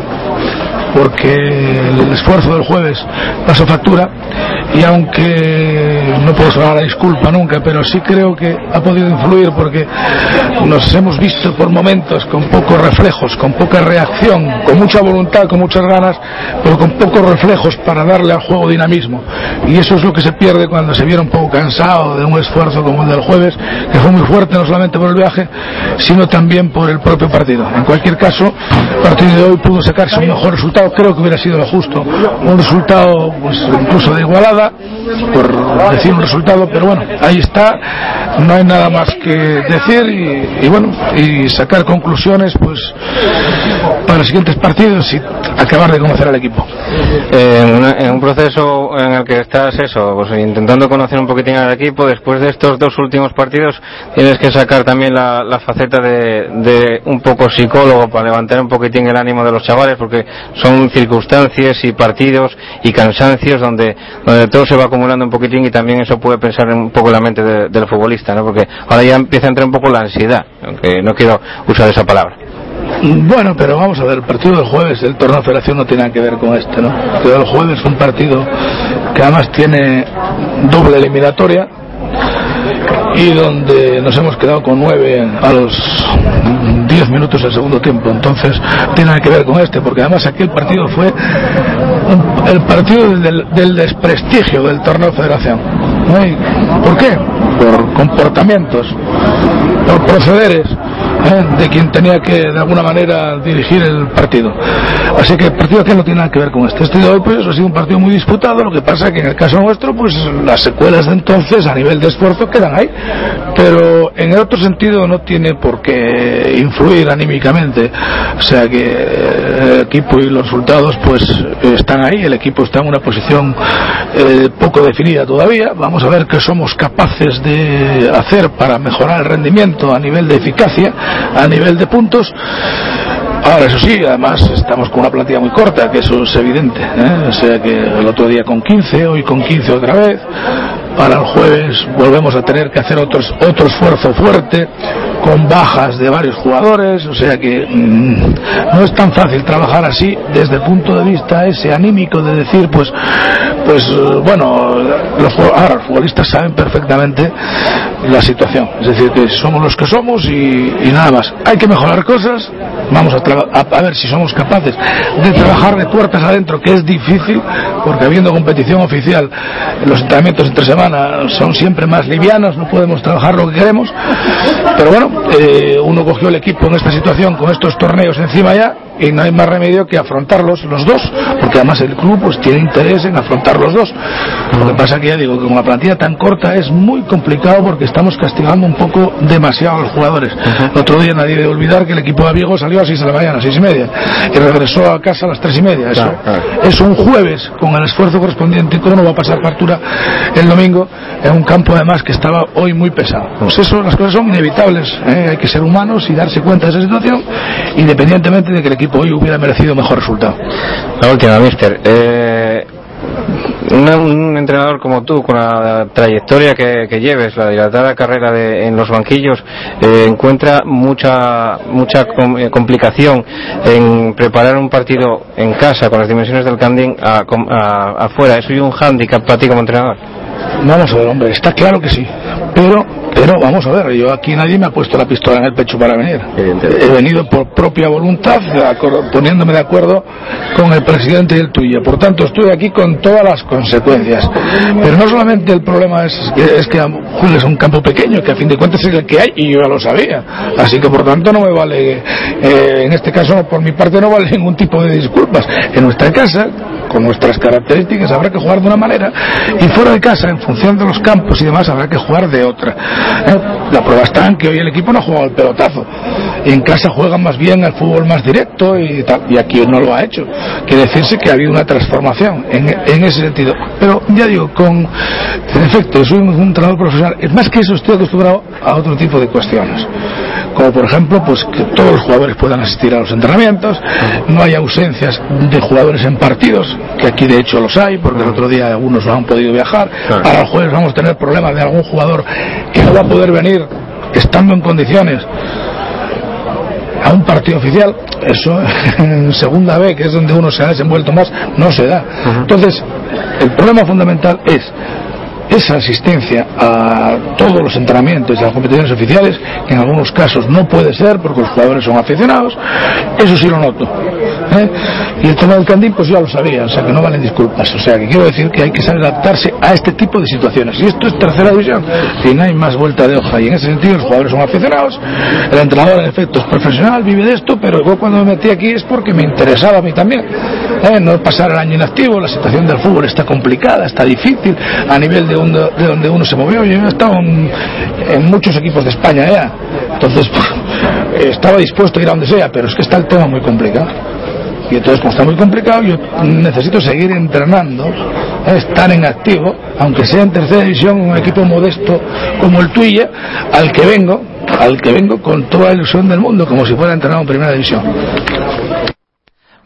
porque el esfuerzo del jueves pasó factura y aunque no puedo sonar a disculpa nunca, pero sí creo que ha podido influir porque nos hemos visto por momentos con pocos reflejos, con poca reacción, con mucha voluntad, con muchas ganas, pero con pocos reflejos para darle al juego dinamismo. Y eso es lo que se pierde cuando se viene un poco cansado de un esfuerzo como el del jueves, que fue muy fuerte no solamente por el viaje, sino también por el propio partido. En cualquier caso, el partido de hoy pudo sacarse un mejor resultado, creo que hubiera sido lo justo. Un resultado pues, incluso de igualada, por decir un resultado, pero bueno, ahí está, no hay nada más que decir y, y bueno, y sacar conclusiones pues para los siguientes partidos y acabar de conocer al equipo. en, una- en un proceso en el que estás eso, pues intentando conocer un poquitín al equipo, después de estos dos últimos partidos tienes que sacar también la, la faceta de, de un poco psicólogo para levantar un poquitín el ánimo de los chavales, porque son circunstancias y partidos y cansancios donde, donde todo se va acumulando un poquitín y también eso puede pensar un poco la mente de- del futbolista, ¿no? porque ahora ya empieza a entrar un poco la ansiedad, aunque no quiero usar esa palabra. Bueno, pero vamos a ver, el partido del jueves, el torneo de federación no tiene nada que ver con este, ¿no? El jueves es un partido que además tiene doble eliminatoria y donde nos hemos quedado con nueve a los 10 minutos del segundo tiempo. Entonces, tiene que ver con este, porque además aquel partido fue el partido del, desprestigio del torneo de federación. ¿no? ¿Y ¿Por qué? Por comportamientos, por procederes de quien tenía que de alguna manera dirigir el partido. Así que el partido aquel no tiene nada que ver con este. Este de hoy pues ha sido un partido muy disputado, lo que pasa que en el caso nuestro pues las secuelas de entonces a nivel de esfuerzo quedan ahí, pero en el otro sentido no tiene por qué influir anímicamente. O sea que eh, el equipo y los resultados pues están ahí, el equipo está en una posición eh, poco definida todavía. Vamos a ver qué somos capaces de hacer para mejorar el rendimiento a nivel de eficacia, a nivel de puntos. Ahora, eso sí, además estamos con una plantilla muy corta, que eso es evidente. ¿eh? O sea que el otro día con 15, hoy con 15 otra vez. Para el jueves volvemos a tener que hacer otros, otro esfuerzo fuerte, con bajas de varios jugadores. O sea que mm, no es tan fácil trabajar así desde el punto de vista ese anímico de decir, pues, pues eh, bueno, los, ahora los futbolistas saben perfectamente la situación. Es decir, que somos los que somos y, y nada más. Hay que mejorar cosas. Vamos a, traba- a, ver si somos capaces de trabajar de puertas adentro, que es difícil, porque habiendo competición oficial, los entrenamientos entre semana son siempre más livianos, no podemos trabajar lo que queremos. Pero bueno, eh, uno cogió el equipo en esta situación con estos torneos encima ya y no hay más remedio que afrontarlos los dos, porque además el club pues tiene interés en afrontar los dos. Lo que pasa que ya digo que con la plantilla tan corta es muy complicado porque estamos castigando un poco demasiado a los jugadores. El otro día nadie debe olvidar que el equipo de Vigo salió a las 6 de la mañana, a 6 y media, y regresó a casa a las 3 y media. Eso Claro, claro. es un jueves con el esfuerzo correspondiente. ¿Cómo no va a pasar factura el domingo en un campo además que estaba hoy muy pesado? Pues eso, las cosas son inevitables. ¿eh? Hay que ser humanos y darse cuenta de esa situación, independientemente de que el equipo hoy hubiera merecido mejor resultado. La última, mister. Eh, un entrenador como tú, con la trayectoria que, que lleves, la dilatada carrera de- en los banquillos, eh, encuentra mucha mucha com- eh, complicación en preparar un partido en casa con las dimensiones del Candín a- com- a- afuera. ¿Eso es un hándicap para ti como entrenador? Vamos a ver, hombre, está claro que sí. Pero Pero vamos a ver, yo aquí nadie me ha puesto la pistola en el pecho para venir. He venido por propia voluntad, poniéndome de acuerdo con el presidente y el tuyo. Por tanto, estoy aquí con todas las consecuencias. Pero no solamente el problema es, es que Julio es un campo pequeño, que a fin de cuentas es el que hay, y yo ya lo sabía. Así que por tanto no me vale, eh, en este caso por mi parte no vale *laughs* ningún tipo de disculpas. En nuestra casa, con nuestras características, habrá que jugar de una manera, y fuera de casa, en función de los campos y demás, habrá que jugar de otra. Eh, La prueba está en que hoy el equipo no ha jugado el pelotazo. En casa juegan más bien al fútbol más directo y tal, y aquí no lo ha hecho. Quiere decirse que ha habido una transformación en, en ese sentido. Pero ya digo, con en efecto, soy un, un entrenador profesional. Es más que eso, estoy acostumbrado a otro tipo de cuestiones. Como por ejemplo, pues que todos los jugadores puedan asistir a los entrenamientos, no hay ausencias de jugadores en partidos, que aquí de hecho los hay, porque el otro día algunos no han podido viajar. Para el jueves vamos a tener problemas de algún jugador que no va a poder venir estando en condiciones a un partido oficial, eso *laughs* en segunda B, que es donde uno se ha desenvuelto más, no se da. Entonces, el problema fundamental es esa asistencia a todos los entrenamientos y las competiciones oficiales, que en algunos casos no puede ser porque los jugadores son aficionados, eso sí lo noto. ¿eh? Y el tema del candil, pues ya lo sabía, o sea que no valen disculpas. O sea que quiero decir que hay que saber adaptarse a este tipo de situaciones. Y esto es tercera división, y no hay más vuelta de hoja. Y en ese sentido, los jugadores son aficionados, el entrenador en efecto es profesional, vive de esto, pero yo cuando me metí aquí es porque me interesaba a mí también. ¿eh? No pasar el año inactivo, la situación del fútbol está complicada, está difícil a nivel de, de donde uno se movió. Yo he estado en, muchos equipos de España ya, entonces pues, *laughs* estaba dispuesto a ir a donde sea, pero es que está el tema muy complicado. Y entonces, como está muy complicado, yo necesito seguir entrenando, ¿eh? estar en activo, aunque sea en tercera división, un equipo modesto como el tuyo, al que vengo, al que vengo con toda la ilusión del mundo, como si fuera entrenado en primera división.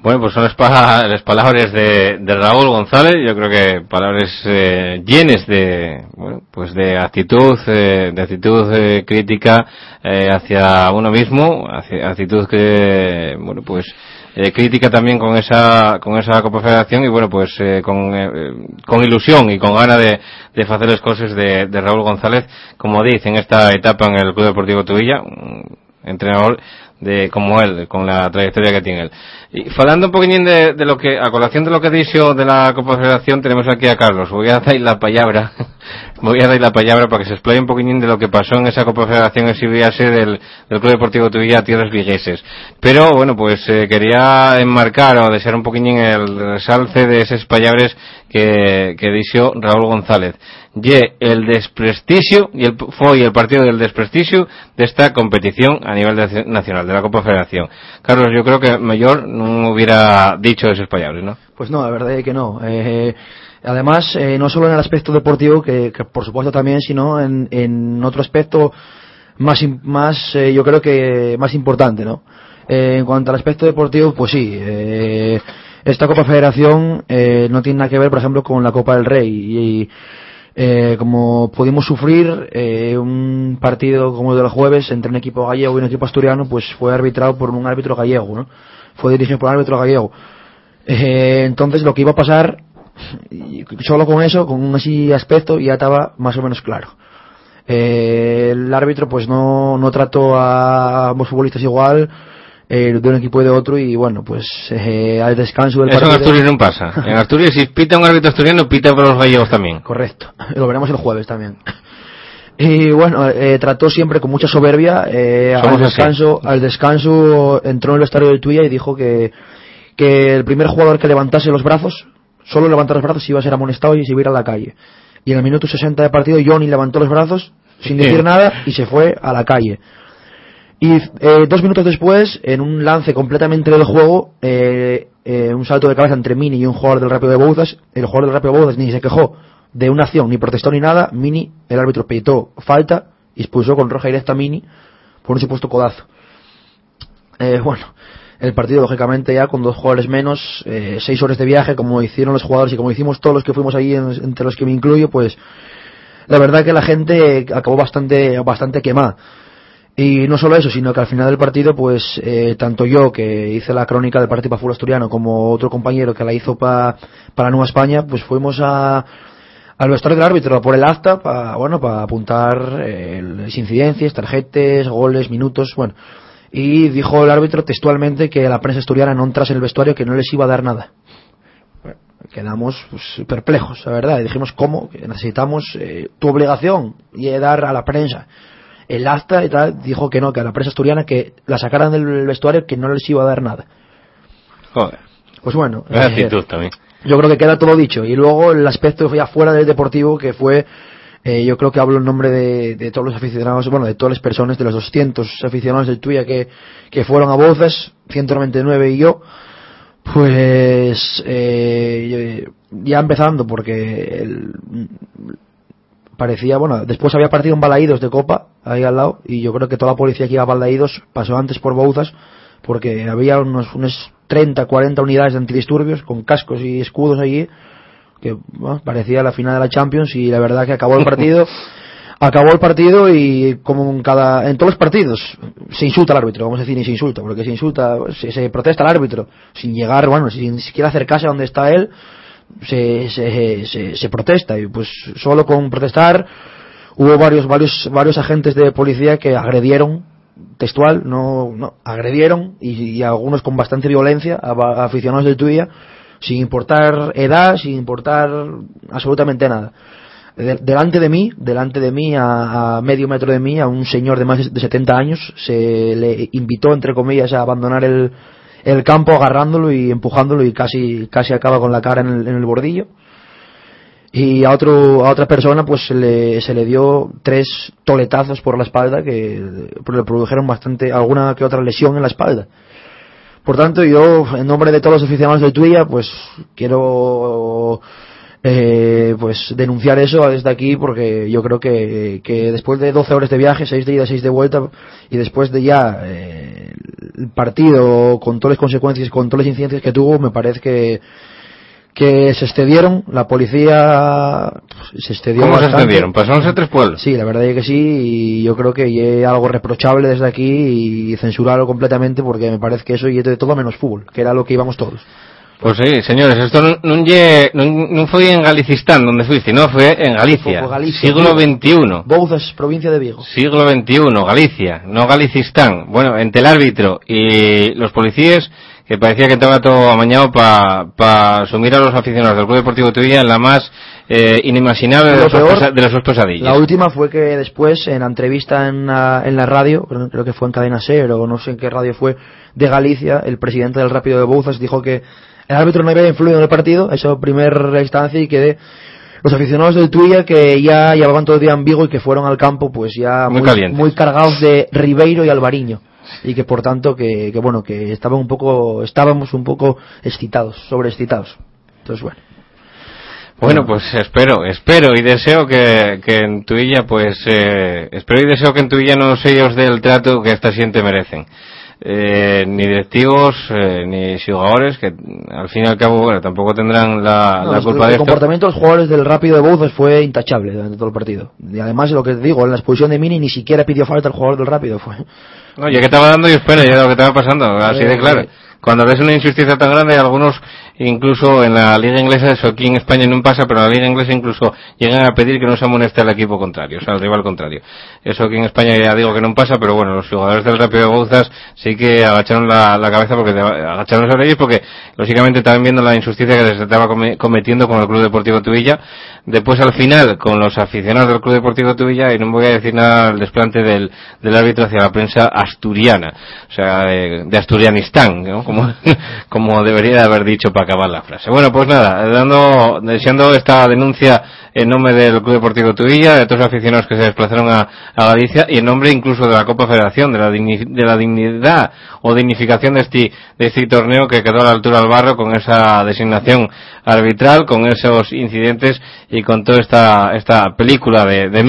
Bueno, pues son las, las palabras de, de Raúl González, yo creo que palabras eh, llenas de, bueno, pues de actitud, eh, de actitud eh, crítica eh, hacia uno mismo, actitud que, bueno, pues eh, crítica también con esa, con esa Copa Federación y bueno, pues eh, con, eh, con ilusión y con ganas de, hacer las cosas de, de Raúl González, como dice en esta etapa en el Club Deportivo Tuvilla, un entrenador de como él, con la trayectoria que tiene él. Y falando un poquitín de, de lo que, a colación de lo que dicho de la Copa Federación, tenemos aquí a Carlos. Voy a dar la palabra, voy a dar la palabra para que se explaye un poquitín de lo que pasó en esa Copa Federación en viaje del, del Club Deportivo Tuvilla Tierras Vigueses. Pero, bueno, pues eh, quería enmarcar o desear un poquitín el resalce de esas palabras que, que dijo Raúl González. Y el desprestigio, y el, fue el partido del desprestigio de esta competición a nivel nacional, de la Copa Federación. Carlos, yo creo que mejor no hubiera dicho esos palabras, ¿no? Pues no, la verdad es que no. Eh, además, eh, no solo en el aspecto deportivo, que, por supuesto también, sino en, en otro aspecto más, más eh, yo creo que más importante, ¿no? Eh, en cuanto al aspecto deportivo, pues sí. eh, esta Copa Federación eh, no tiene nada que ver, por ejemplo, con la Copa del Rey. Y, eh, como pudimos sufrir un partido como el del jueves entre un equipo gallego y un equipo asturiano, pues fue arbitrado por un árbitro gallego, ¿no? Fue dirigido por un árbitro gallego. Entonces lo que iba a pasar, y solo con eso, con un así aspecto, ya estaba más o menos claro. Eh, el árbitro pues no, no trató a ambos futbolistas igual, eh, de un equipo y de otro, y bueno, pues eh, al descanso del Eso en. Asturias no pasa. En Asturias, si pita un árbitro asturiano, pita para los gallegos también. Correcto. *laughs* Lo veremos el jueves también. *laughs* Y bueno, eh, trató siempre con mucha soberbia. eh, al así. descanso, al descanso entró en el estadio del Tuya y dijo que, que el primer jugador que levantase los brazos, solo levantar los brazos, iba a ser amonestado y se iba a ir a la calle. Y en el minuto 60 de partido, Johnny levantó los brazos sin decir nada y se fue a la calle. Y eh, dos minutos después, en un lance completamente del juego, eh, eh, un salto de cabeza entre Mini y un jugador del Rápido de Bouzas, el jugador del Rápido de Bouzas ni se quejó de una acción, ni protestó ni nada, Mini, el árbitro pitó falta y expulsó con roja directa a Mini por un supuesto codazo. Eh, bueno, el partido lógicamente ya con dos jugadores menos, eh, seis horas de viaje, como hicieron los jugadores y como hicimos todos los que fuimos ahí, en- entre los que me incluyo, pues la verdad que la gente acabó bastante, bastante quemada. Y no solo eso, sino que al final del partido, pues eh, tanto yo, que hice la crónica del partido para Fútbol Asturiano, como otro compañero que la hizo pa- para Nueva España, pues fuimos a, al vestuario del árbitro por el acta para bueno para apuntar eh, las incidencias, tarjetes, goles, minutos, bueno. Y dijo el árbitro textualmente que la prensa asturiana no entrase en el vestuario que no les iba a dar nada. Bueno, quedamos pues, perplejos, la verdad. Y dijimos, ¿cómo? Que necesitamos eh, tu obligación y dar a la prensa el acta y tal. Dijo que no, que a la prensa asturiana que la sacaran del vestuario que no les iba a dar nada. Joder. Pues bueno. Eh, actitud también. yo creo que queda todo dicho. Y luego el aspecto ya fuera del deportivo, que fue, eh, yo creo que hablo en nombre de, todos los aficionados, bueno, de todas las personas, de los 200 aficionados del Tuya que, que fueron a voces, 199 y yo, pues eh, ya empezando, porque el- parecía, bueno, después había partido en Balaídos de Copa, ahí al lado, y yo creo que toda la policía que iba a Balaídos pasó antes por Bouzas, porque había unos, unos 30, 40 unidades de antidisturbios con cascos y escudos allí, que bueno, parecía la final de la Champions, y la verdad que acabó el partido, *laughs* acabó el partido y como en cada, en todos los partidos, se insulta al árbitro, vamos a decir, ni se insulta, porque se insulta, se, se protesta al árbitro, sin llegar, bueno, sin siquiera acercarse a donde está él, se, se, se, se protesta y pues solo con protestar hubo varios varios varios agentes de policía que agredieron textual no no agredieron y, y algunos con bastante violencia a, a aficionados del Tuya sin importar edad sin importar absolutamente nada. De- delante de mí delante de mí a, medio metro de mí a un señor de más de 70 años se le invitó entre comillas a abandonar el el campo agarrándolo y empujándolo y casi casi acaba con la cara en el, en el bordillo. Y a otro a otra persona pues se le, se le dio tres toletazos por la espalda que le produjeron bastante alguna que otra lesión en la espalda por tanto yo en nombre de todos los aficionados del Tuya pues quiero eh, pues denunciar eso desde aquí porque yo creo que, que después de 12 horas de viaje, 6 de ida, 6 de vuelta y después de ya eh, el partido con todas las consecuencias, con todas las incidencias que tuvo, me parece que que se excedieron, la policía pues, se excedió ¿Cómo se extendieron? ¿Pasaron a tres pueblos? Sí, la verdad es que sí, y yo creo que es algo reprochable desde aquí y censurarlo completamente porque me parece que eso y de todo menos fútbol, que era lo que íbamos todos. Pues sí, señores, esto non foi en Galicistán donde fuiste, no, fue en Galicia. Fue Galicia, siglo. XXI. Bouzas, provincia de Vigo. Siglo XXI, Galicia, no Galicistán. Bueno, entre el árbitro y los policías, que parecía que estaba todo amañado para pa asumir a los aficionados del Club Deportivo Tuvilla en la más eh, inimaginable de, las sus peor, pesa- de las sus pesadillas. La última fue que después, en la entrevista en la, en la radio, creo, creo que fue en Cadena Ser o no sé en qué radio fue, de Galicia, el presidente del Rápido de Bouzas dijo que el árbitro no había influido en el partido, eso primera instancia, y que de los aficionados del Tuya que ya llevaban todo el día en Vigo y que fueron al campo pues ya Muy muy cargados de Ribeiro y Alvariño y que por tanto que, que bueno que estaban un poco estábamos un poco excitados sobreexcitados entonces bueno Bueno, pues espero, espero y deseo que, que en Tuilla, pues, eh, espero y deseo que en Tuilla no sellos del trato que esta gente merecen. Eh, ni directivos, eh, ni jugadores, que al fin y al cabo, bueno, tampoco tendrán la, No, la es- culpa el de esto. comportamiento de los jugadores del Rápido de Bouzas fue intachable durante todo el partido. Y además, lo que te digo, en la expulsión de Mini ni siquiera pidió falta el jugador del Rápido. Fue. No, ya que estaba dando y espera, ya lo que estaba pasando, así de claro. Cuando ves una injusticia tan grande, algunos, incluso en la liga inglesa, eso aquí en España no pasa, pero en la liga inglesa incluso llegan a pedir que no se amoneste al equipo contrario, o sea, al rival contrario. Eso aquí en España ya digo que no pasa, pero bueno, los jugadores del Rápido de Bouzas sí que agacharon la, cabeza porque agacharon sobre ellos porque, lógicamente, estaban viendo la injusticia que se estaba come- cometiendo con el Club Deportivo Tubilla. Después, al final, con los aficionados del Club Deportivo Tubilla, y no voy a decir nada al desplante del, árbitro hacia la prensa asturiana, o sea, de, de Asturianistán, ¿no? Como, *laughs* como debería de haber dicho para acabar la frase. Bueno, pues nada, dando, deseando esta denuncia en nombre del Club Deportivo Tubilla, de todos los aficionados que se desplazaron a, a Galicia, y en nombre incluso de la Copa Federación, de la, digni- de la dignidad o dignificación de este, de este torneo que quedó a la altura del barro con esa designación arbitral, con esos incidentes y con toda esta, esta película de, de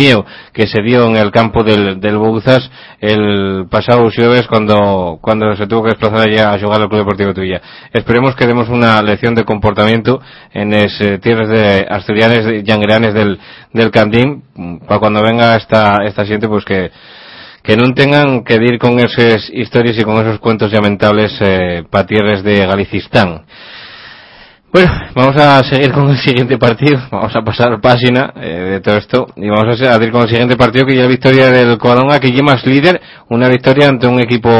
que se dio en el campo del, del Bouzas el pasado jueves cuando, cuando se tuvo que desplazar allá a jugar al Club Deportivo Tuya. Esperemos que demos una lección de comportamiento en las tierras de asturianes, de llangreanes del, del Candín, para cuando venga esta, esta gente pues que, que no tengan que ir con esas historias y con esos cuentos lamentables eh, para tierras de Galicistán. Bueno, vamos a seguir con el siguiente partido. Vamos a pasar página eh, de todo esto. Y vamos a seguir con el siguiente partido que ya es victoria del Covadonga, que lleva más líder, una victoria ante un equipo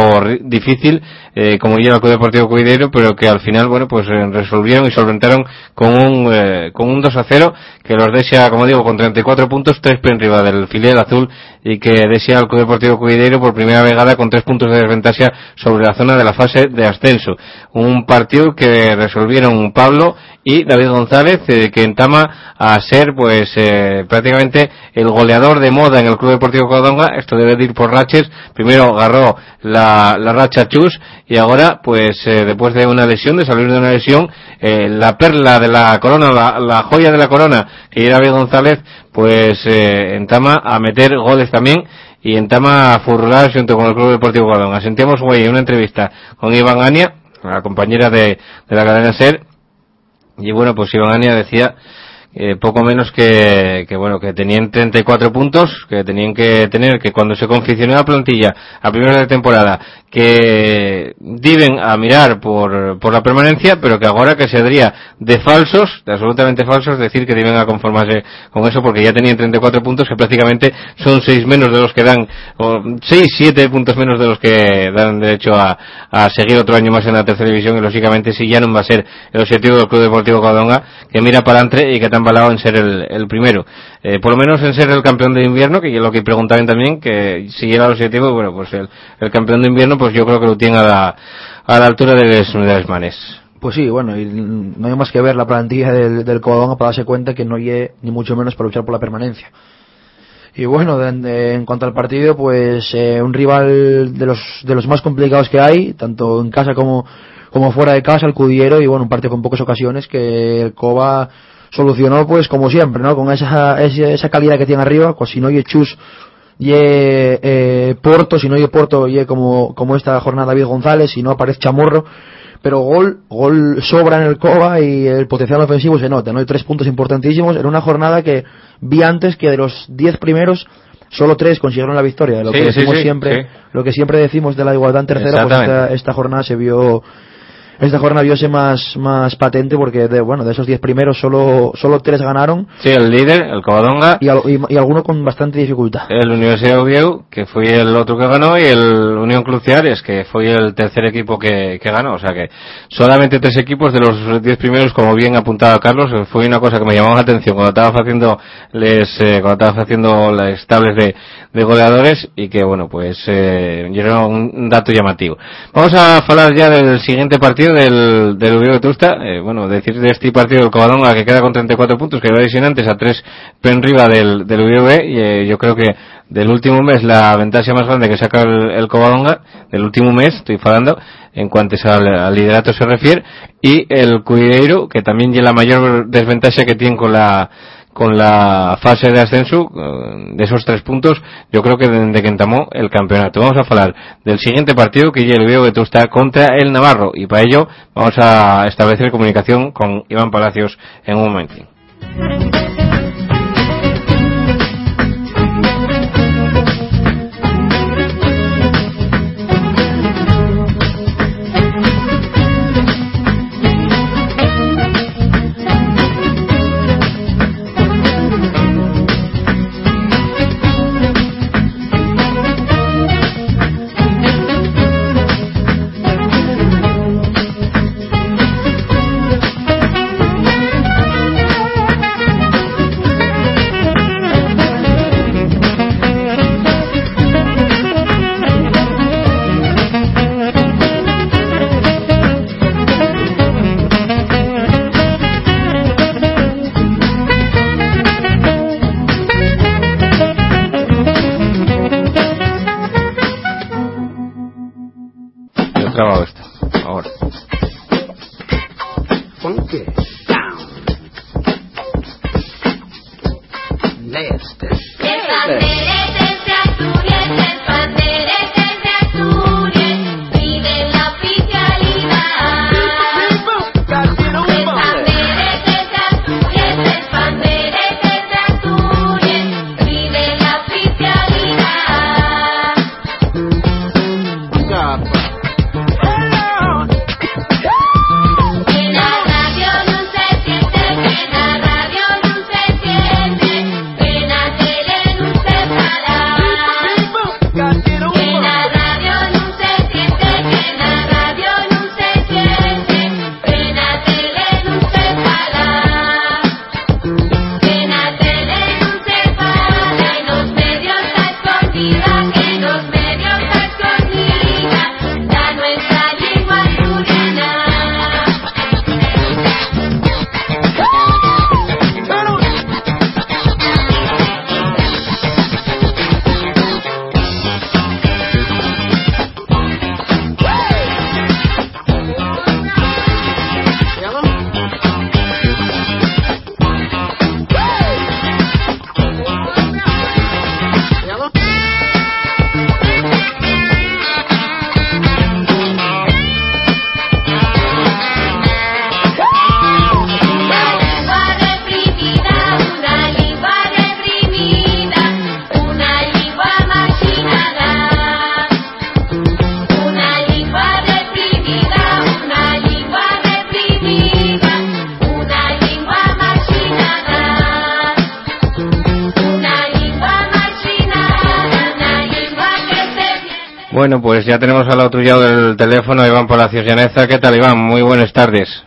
difícil eh, como lleva el Club Deportivo Cuidero, pero que al final, bueno, pues eh, resolvieron y solventaron con un eh, con un 2 a 0 que los deja, como digo, con 34 puntos, 3 por arriba del filial azul y que desea al Club Deportivo Cuidero por primera vegada con 3 puntos de desventaja sobre la zona de la fase de ascenso. Un partido que resolvieron Pablo y David González, eh, que entama a ser pues eh, prácticamente el goleador de moda en el Club Deportivo Codonga. Esto debe de ir por raches. Primero agarró la, la racha Chus y ahora pues eh, después de una lesión, de salir de una lesión, eh, la perla de la corona, la, la joya de la corona, que era David González, pues eh, entama a meter goles también y entama a furlar junto con el Club Deportivo Codonga. Sentimos güey una entrevista con Iván Ania, la compañera de, de la cadena SER, y bueno, pues Iván Ania decía eh, poco menos que, que bueno, que tenían 34 puntos, que tenían que tener, que cuando se confeccionó la plantilla a primera de temporada, que deben a mirar por, por la permanencia, pero que ahora que se daría de falsos, de absolutamente falsos, decir que deben a conformarse con eso porque ya tenían 34 puntos, que prácticamente son 6 menos de los que dan, o 6, 7 puntos menos de los que dan derecho a, a seguir otro año más en la tercera división y lógicamente si ya no va a ser el objetivo del Club Deportivo Codonga, que mira para adelante y que está embalado en ser el, el primero. Eh, por lo menos en ser el campeón de invierno, que es lo que preguntaban también, que si era el objetivo, bueno, pues el, el campeón de invierno, pues yo creo que lo tiene a la, a la altura de los unidades manes. Pues sí, bueno, y no hay más que ver la plantilla del, del Covadonga para darse cuenta que no hay ni mucho menos para luchar por la permanencia. Y bueno, de- de- en cuanto al partido, pues eh, un rival de los, de los más complicados que hay, tanto en casa como, como fuera de casa, el Cudiero, y bueno, un partido con pocas ocasiones que el Cova solucionó pues como siempre, ¿no? Con esa, esa, calidad que tiene arriba, pues si no hay Chus y eh, Porto, si no hay Porto y como, como esta jornada David González, si no aparece Chamorro, pero gol, gol sobra en el Cova y el potencial ofensivo se nota, ¿no? Hay tres puntos importantísimos en una jornada que vi antes que de los diez primeros solo tres consiguieron la victoria, lo Sí, que decimos sí, siempre, lo que siempre decimos de la igualdad en tercera, pues esta, esta jornada se vio esta jornada viose más, más patente porque de, bueno, de esos diez primeros solo, solo tres ganaron Sí, el líder, el Covadonga, y, al- y, y alguno con bastante dificultad. el Universidad de Oviedo, que fue el otro que ganó, y el Unión Club Ciares, que fue el tercer equipo que, que ganó. O sea que solamente tres equipos de los diez primeros, como bien apuntaba Carlos, fue una cosa que me llamó la atención cuando estaba haciendo les, eh, cuando estaba haciendo las tables de, de goleadores y que bueno, pues eh, era un dato llamativo. Vamos a hablar ya del siguiente partido del, del Oviedo Tusta, eh, bueno, decir de este partido del Covadonga que queda con 34 puntos, que va antes a 3 pen arriba del, del Oviedo y eh, yo creo que del último mes la ventaja más grande que saca el, el Covadonga, del último mes, estoy hablando, en cuanto al, al liderato se refiere, y el Cuideiro, que también tiene la mayor desventaja que tiene con la con la fase de ascenso eh, de esos tres puntos yo creo que desde que entamó el campeonato. Vamos a hablar del siguiente partido que ya el veo que está contra el Navarro y para ello vamos a establecer comunicación con Iván Palacios en un momento ya tenemos al otro lado del teléfono Iván Palacios Llaneza. ¿Qué tal, Iván? Muy buenas tardes.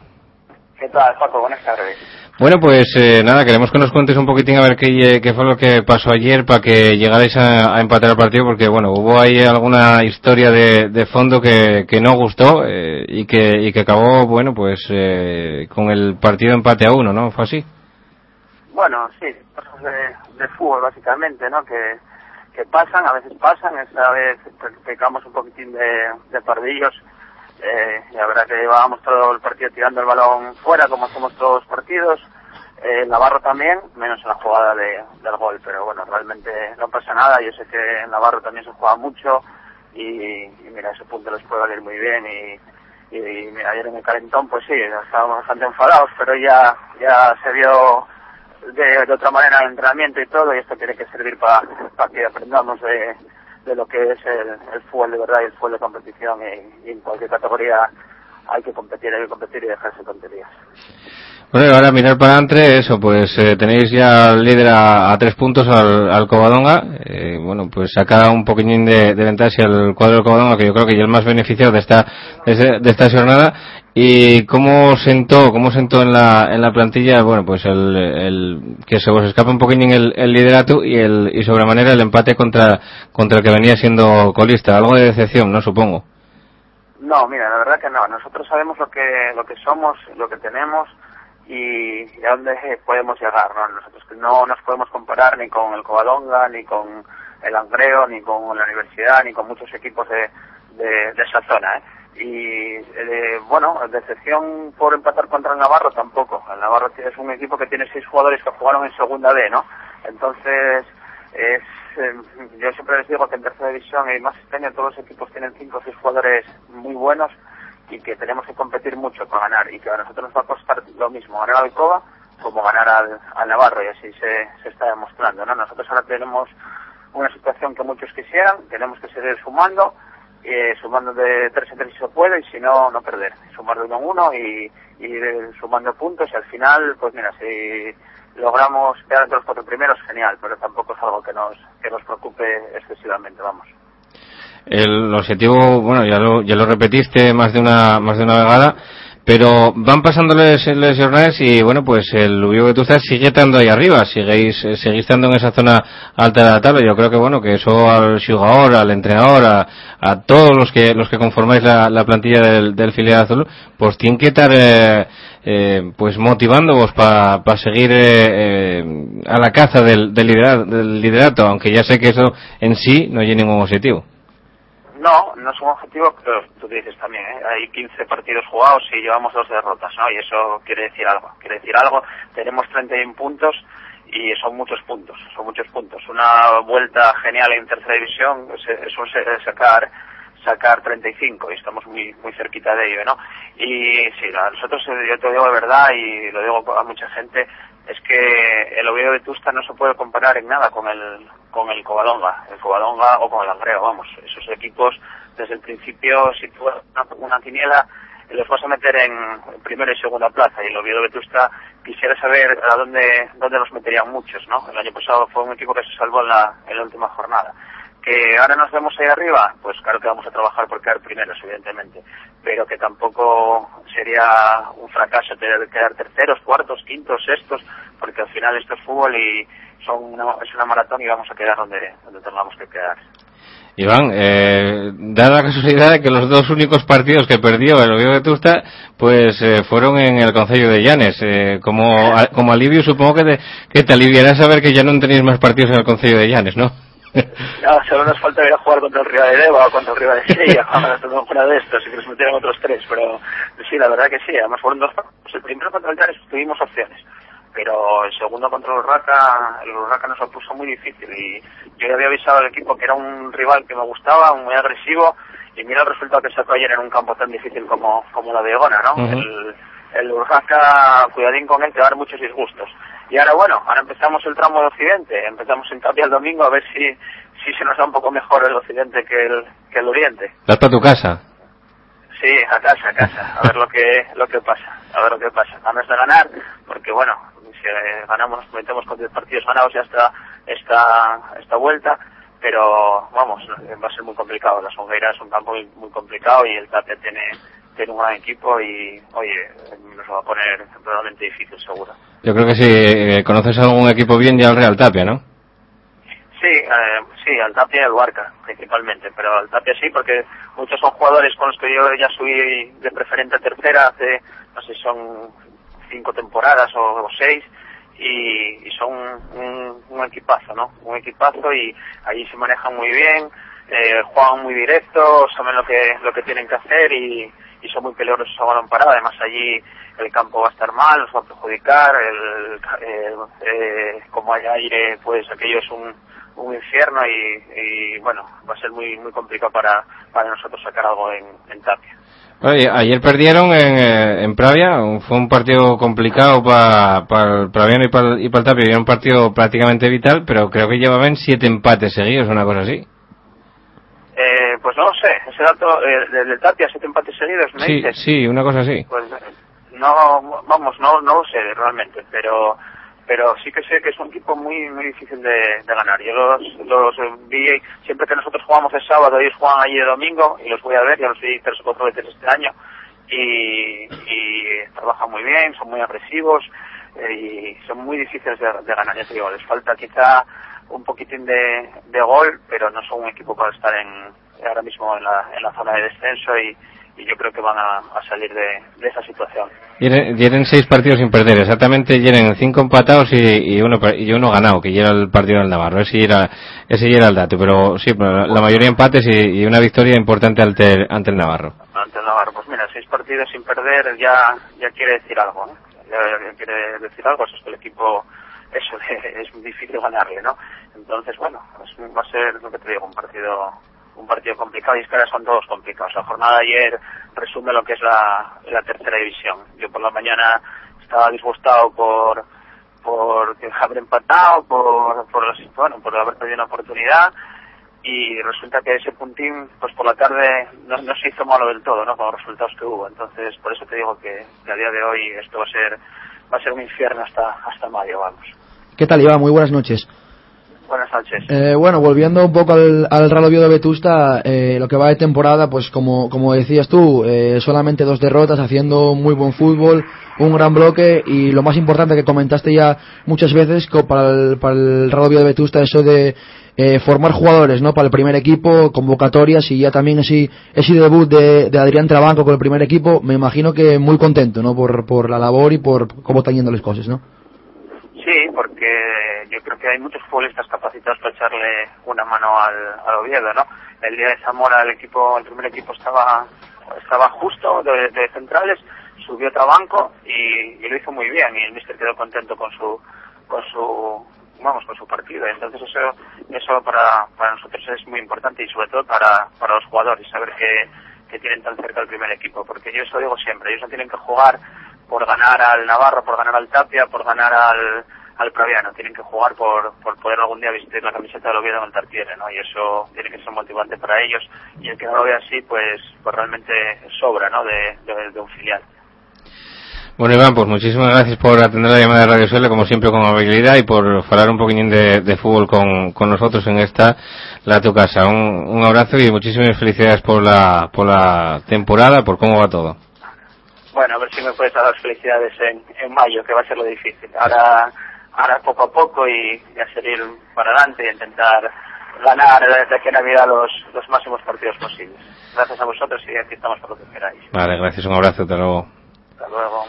¿Qué tal, Paco? Buenas tardes. Bueno, pues eh, nada, queremos que nos cuentes un poquitín a ver qué, eh, qué fue lo que pasó ayer para que llegarais a, a empatar el partido, porque bueno, hubo ahí alguna historia de, de fondo que, que no gustó eh, y, que, y que acabó, bueno, pues eh, con el partido empate a uno, ¿no? ¿Fue así? Bueno, sí, cosas de, de fútbol básicamente, ¿no? Que, que pasan, a veces pasan, esta vez pecamos un poquitín de, de pardillos. Eh, la verdad que llevábamos todo el partido tirando el balón fuera, como hacemos todos los partidos. Eh, Navarro también, menos en la jugada de, del gol, pero bueno, realmente no pasa nada. Yo sé que en Navarro también se juega mucho y, y mira, ese punto les puede valer muy bien. Y, y, y mira, ayer en el calentón, pues sí, estábamos bastante enfadados, pero ya, ya se vio de, otra manera el entrenamiento y todo, y esto tiene que servir para que aprendamos de, de lo que es el, el fútbol de verdad y el fútbol de competición y, y en cualquier categoría hay que competir, hay que competir y dejarse tonterías. Bueno, ahora mirar para adelante, eso, pues eh, tenéis ya al líder a, tres puntos al, al Covadonga. Eh, bueno, pues saca un poquillín de, de ventaja el cuadro del Covadonga, que yo creo que ya el más beneficiado de esta, de, de esta jornada. ¿Y cómo sentó, cómo sentó en la, en la plantilla, bueno, pues el, el que se os escapa un poquillín el, el liderato y el, y sobremanera el empate contra, contra el que venía siendo colista? Algo de decepción, ¿no? Supongo. No, mira, la verdad que no. Nosotros sabemos lo que lo que somos, lo que tenemos y, a dónde podemos llegar, ¿no? Nosotros no nos podemos comparar ni con el Covadonga, ni con el Angreo, ni con la universidad, ni con muchos equipos de, de, de esa zona, ¿eh? Y, eh, bueno, decepción por empatar contra el Navarro tampoco. El Navarro es un equipo que tiene seis jugadores que jugaron en segunda B, ¿no? Entonces, es, eh, yo siempre les digo que en tercera división y más este todos los equipos tienen cinco o seis jugadores muy buenos y que tenemos que competir mucho para ganar y que a nosotros nos va a costar lo mismo ganar al Alcoba como ganar al, al Navarro y así se, se está demostrando, ¿no? Nosotros ahora tenemos una situación que muchos quisieran, tenemos que seguir sumando, eh, sumando de tres en si se puede y si no, no perder, sumar de uno en uno y, y sumando puntos y al final, pues mira, si logramos quedar entre los cuatro primeros, genial, pero tampoco es algo que nos, que nos preocupe excesivamente, vamos. El objetivo, bueno, ya lo, ya lo repetiste más de una, más de una vegada, pero van pasándoles las jornadas y bueno, pues el Ubigo que tú estás sigue estando ahí arriba, seguís, eh, seguís estando en esa zona alta de la tabla. Yo creo que bueno, que eso al jugador, al entrenador, a, todos los que, los que conformáis la, la plantilla del, del filial azul, pues tienen que estar, eh, eh, pues motivándoos para seguir eh, eh, a la caza del, del, liderato, del liderato, aunque ya sé que eso en sí no hay ningún objetivo. No, no es un objetivo, pero tú dices también, ¿eh? hay 15 partidos jugados y llevamos dos derrotas, ¿no? Y eso quiere decir algo, quiere decir algo. Tenemos 31 puntos y son muchos puntos, son muchos puntos. Una vuelta genial en tercera división es, es un se- sacar sacar 35 y estamos muy muy cerquita de ello, ¿no? Y sí, nosotros, eh, yo te digo de verdad y lo digo a mucha gente, es que el Oviedo de Tusta no se puede comparar en nada con el con el Covadonga, el Covadonga o con el Angreo, vamos, esos equipos desde el principio si tú una, una quiniela los vas a meter en primera y segunda plaza y el Oviedo Vetusta quisiera saber a dónde dónde los meterían muchos, ¿no? El año pasado fue un equipo que se salvó en la, en la última jornada. Que ahora nos vemos ahí arriba, pues claro que vamos a trabajar por quedar primeros, evidentemente, pero que tampoco sería un fracaso tener que quedar terceros, cuartos, quintos, sextos, porque al final esto es fútbol y son una, es una maratón y vamos a quedar donde, donde tengamos que quedar. Iván, eh, da la casualidad de que los dos únicos partidos que perdió el Oviedo de Tusta, pues eh, fueron en el Concello de Llanes. Eh, como, como alivio supongo que te, que te aliviará saber que ya no tenéis más partidos en el Concello de Llanes, ¿no? *laughs* Ya, solo nos falta ir a jugar contra el Riva de Deva o contra el Riva de cuando fuera de estos, y que nos metieran otros tres, pero sí, la verdad que sí, además fueron dos partidos. El primero contra el Llanes tuvimos opciones, pero el segundo contra el Urraca, el Urraca nos lo puso muy difícil y yo ya había avisado al equipo que era un rival que me gustaba, muy agresivo, y mira el resultado que sacó ayer en un campo tan difícil como, como la de Egona, ¿no? El, el Urraca, cuidadín con él, te va a dar muchos disgustos. Y ahora bueno, ahora empezamos el tramo de Occidente, empezamos en Tapia el domingo a ver si, si se nos da un poco mejor el Occidente que el, que el Oriente. Das para tu casa. Sí, a casa, a casa, a ver lo que, lo que pasa, a ver lo que pasa. Ganas de ganar, porque bueno, si eh, ganamos, nos metemos con 10 partidos ganados ya está esta, esta vuelta, pero vamos, va a ser muy complicado. La Songueira es un campo muy, muy complicado y el Tapia tiene, tiene un gran equipo y, oye, nos va a poner realmente difícil, seguro. Yo creo que si eh, conoces algún equipo bien ya el Real Tapia, ¿no? Sí, eh, sí, al Tapia y al Huarca, principalmente, pero al Tapia sí, porque muchos son jugadores con los que yo ya subí de preferente a tercera hace, no sé, son cinco temporadas o, o seis, y, y son un, un equipazo, ¿no? Un equipazo y allí se manejan muy bien, eh, juegan muy directo, saben lo que lo que tienen que hacer y, y son muy peligrosos a balón parado. Además allí el campo va a estar mal, nos va a perjudicar, el, eh, como hay aire, pues aquello es un, un infierno y, y, bueno, va a ser muy muy complicado para, para nosotros sacar algo en, en Tapia. Oye, ayer perdieron en, eh, en Pravia, fue un partido complicado para el Praviano y para y el Tapia, era un partido prácticamente vital, pero creo que llevaban siete empates seguidos, una cosa así. Pues no lo sé, ese dato eh, del del Tapia, siete empates seguidos, ¿me Sí, dices? sí, una cosa así. Pues no, vamos, no, no lo sé realmente, pero pero sí que sé que es un equipo muy muy difícil de, de ganar. Yo los, los vi siempre que nosotros jugamos el sábado, ellos juegan allí el domingo y los voy a ver, ya los vi tres o cuatro veces este año y, y trabajan muy bien, son muy agresivos eh, y son muy difíciles de, de ganar. Ya te digo, les falta quizá un poquitín de, de gol, pero no son un equipo para estar en, ahora mismo en la, en la zona de descenso y, y yo creo que van a, a salir de, de esa situación. Tienen, seis partidos sin perder, exactamente tienen cinco empatados y, y uno y uno ganado, que era el partido del Navarro, ese era, ese era el dato, pero sí, pero la, mayoría empates y, y una victoria importante ante el, ante el Navarro. ante el Navarro. Pues mira, seis partidos sin perder ya ya quiere decir algo, ¿no? Ya, ya quiere decir algo, eso es que el equipo, eso *laughs* es muy difícil ganarle, ¿no? Entonces, bueno, es- va a ser lo que te digo, un partido un partido complicado y es que ahora son todos complicados. La jornada de ayer resume lo que es la, la tercera división. Yo por la mañana estaba disgustado por por haber empatado, por, por, bueno, por haber perdido una oportunidad y resulta que ese puntín, pues por la tarde no, no se hizo malo del todo, ¿no? Con los resultados que hubo. Entonces, por eso te digo que, que a día de hoy esto va a ser va a ser un infierno hasta hasta mayo, vamos. ¿Qué tal, Iván? Muy buenas noches. Buenas. Eh, bueno, volviendo un poco al, al Real Oviedo de Vetusta, eh, lo que va de temporada, pues como, como decías tú, eh, solamente dos derrotas, haciendo muy buen fútbol, un gran bloque y lo más importante que comentaste ya muchas veces para el, para el Real de Vetusta, eso de eh, formar jugadores no para el primer equipo, convocatorias y ya también ese, ese debut de, de Adrián Trabanco con el primer equipo, me imagino que muy contento no por, por la labor y por cómo están yendo las cosas, ¿no? Yo creo que hay muchos futbolistas capacitados para echarle una mano al, al Oviedo, ¿no? El día de Zamora el equipo, el primer equipo estaba estaba justo de, centrales, subió a Trabanco y, y lo hizo muy bien y el míster quedó contento con su con su vamos con su partido entonces eso eso para, para nosotros es muy importante y sobre todo para, para los jugadores saber que, que tienen tan cerca el primer equipo porque yo eso digo siempre ellos no tienen que jugar por ganar al Navarro por ganar al Tapia por ganar al al Praviano, tienen que jugar por, por poder algún día vestir la camiseta del Oviedo en el Tartiere, ¿no? Y eso tiene que ser motivante para ellos y el que no lo vea así, pues, pues realmente sobra, ¿no? De, de, de un filial. Bueno, Iván, pues muchísimas gracias por atender la llamada de Radio Suele, como siempre con amabilidad y por hablar un poquitín de, de fútbol con, con nosotros en esta, la tu casa. Un, un abrazo y muchísimas felicidades por la, por la temporada, por cómo va todo. Bueno, a ver si me puedes dar las felicidades en, en mayo, que va a ser lo difícil. Ahora, ahora poco a poco y, y a seguir para adelante y intentar ganar de aquí a Navidad los, los máximos partidos posibles. Gracias a vosotros y aquí estamos por lo que queráis. Vale, gracias, un abrazo, hasta luego. Hasta luego.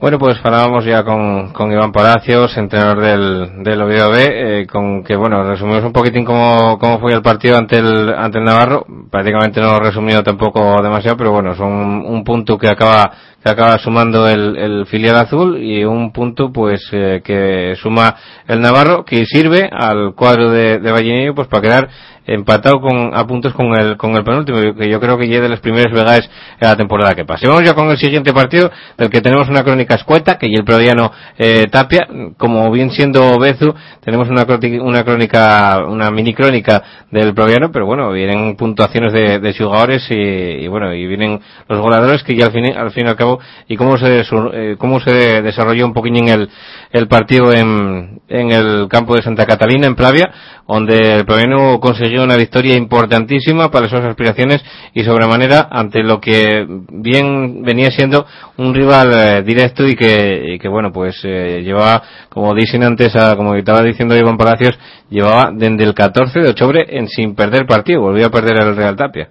Bueno, pues hablábamos ya con, con Iván Palacios, entrenador del, del Oviedo B, eh, con que, bueno, resumimos un poquitín cómo, cómo fue el partido ante el, ante el Navarro. Prácticamente no lo he resumido tampoco demasiado, pero bueno, son un, un punto que acaba, que acaba sumando el, el filial azul y un punto, pues, eh, que suma el Navarro, que sirve al cuadro de, de Vallenillo, pues, para quedar empatado con, a puntos con el, con el penúltimo, que yo creo que ya de las primeras vegadas en la temporada que pasa. Y vamos ya con el siguiente partido, del que tenemos una crónica escueta, que y el prodiano eh, Tapia, como bien siendo Bezu, tenemos una, una crónica, una mini crónica del prodiano, pero bueno, vienen puntuaciones de, de jugadores y, y bueno, y vienen los goleadores que ya al fin, al fin y al cabo y cómo se, eh, cómo se desarrolló un poquillo el, el partido en, en el campo de Santa Catalina, en Pravia, donde el Praviano consiguió una victoria importantísima para sus aspiraciones y sobremanera ante lo que bien venía siendo un rival eh, directo y que, y que bueno, pues eh, llevaba, como dicen antes, a- como estaba diciendo Iván Palacios, llevaba desde el 14 de octubre en sin perder partido, volvió a perder el Real Tapia.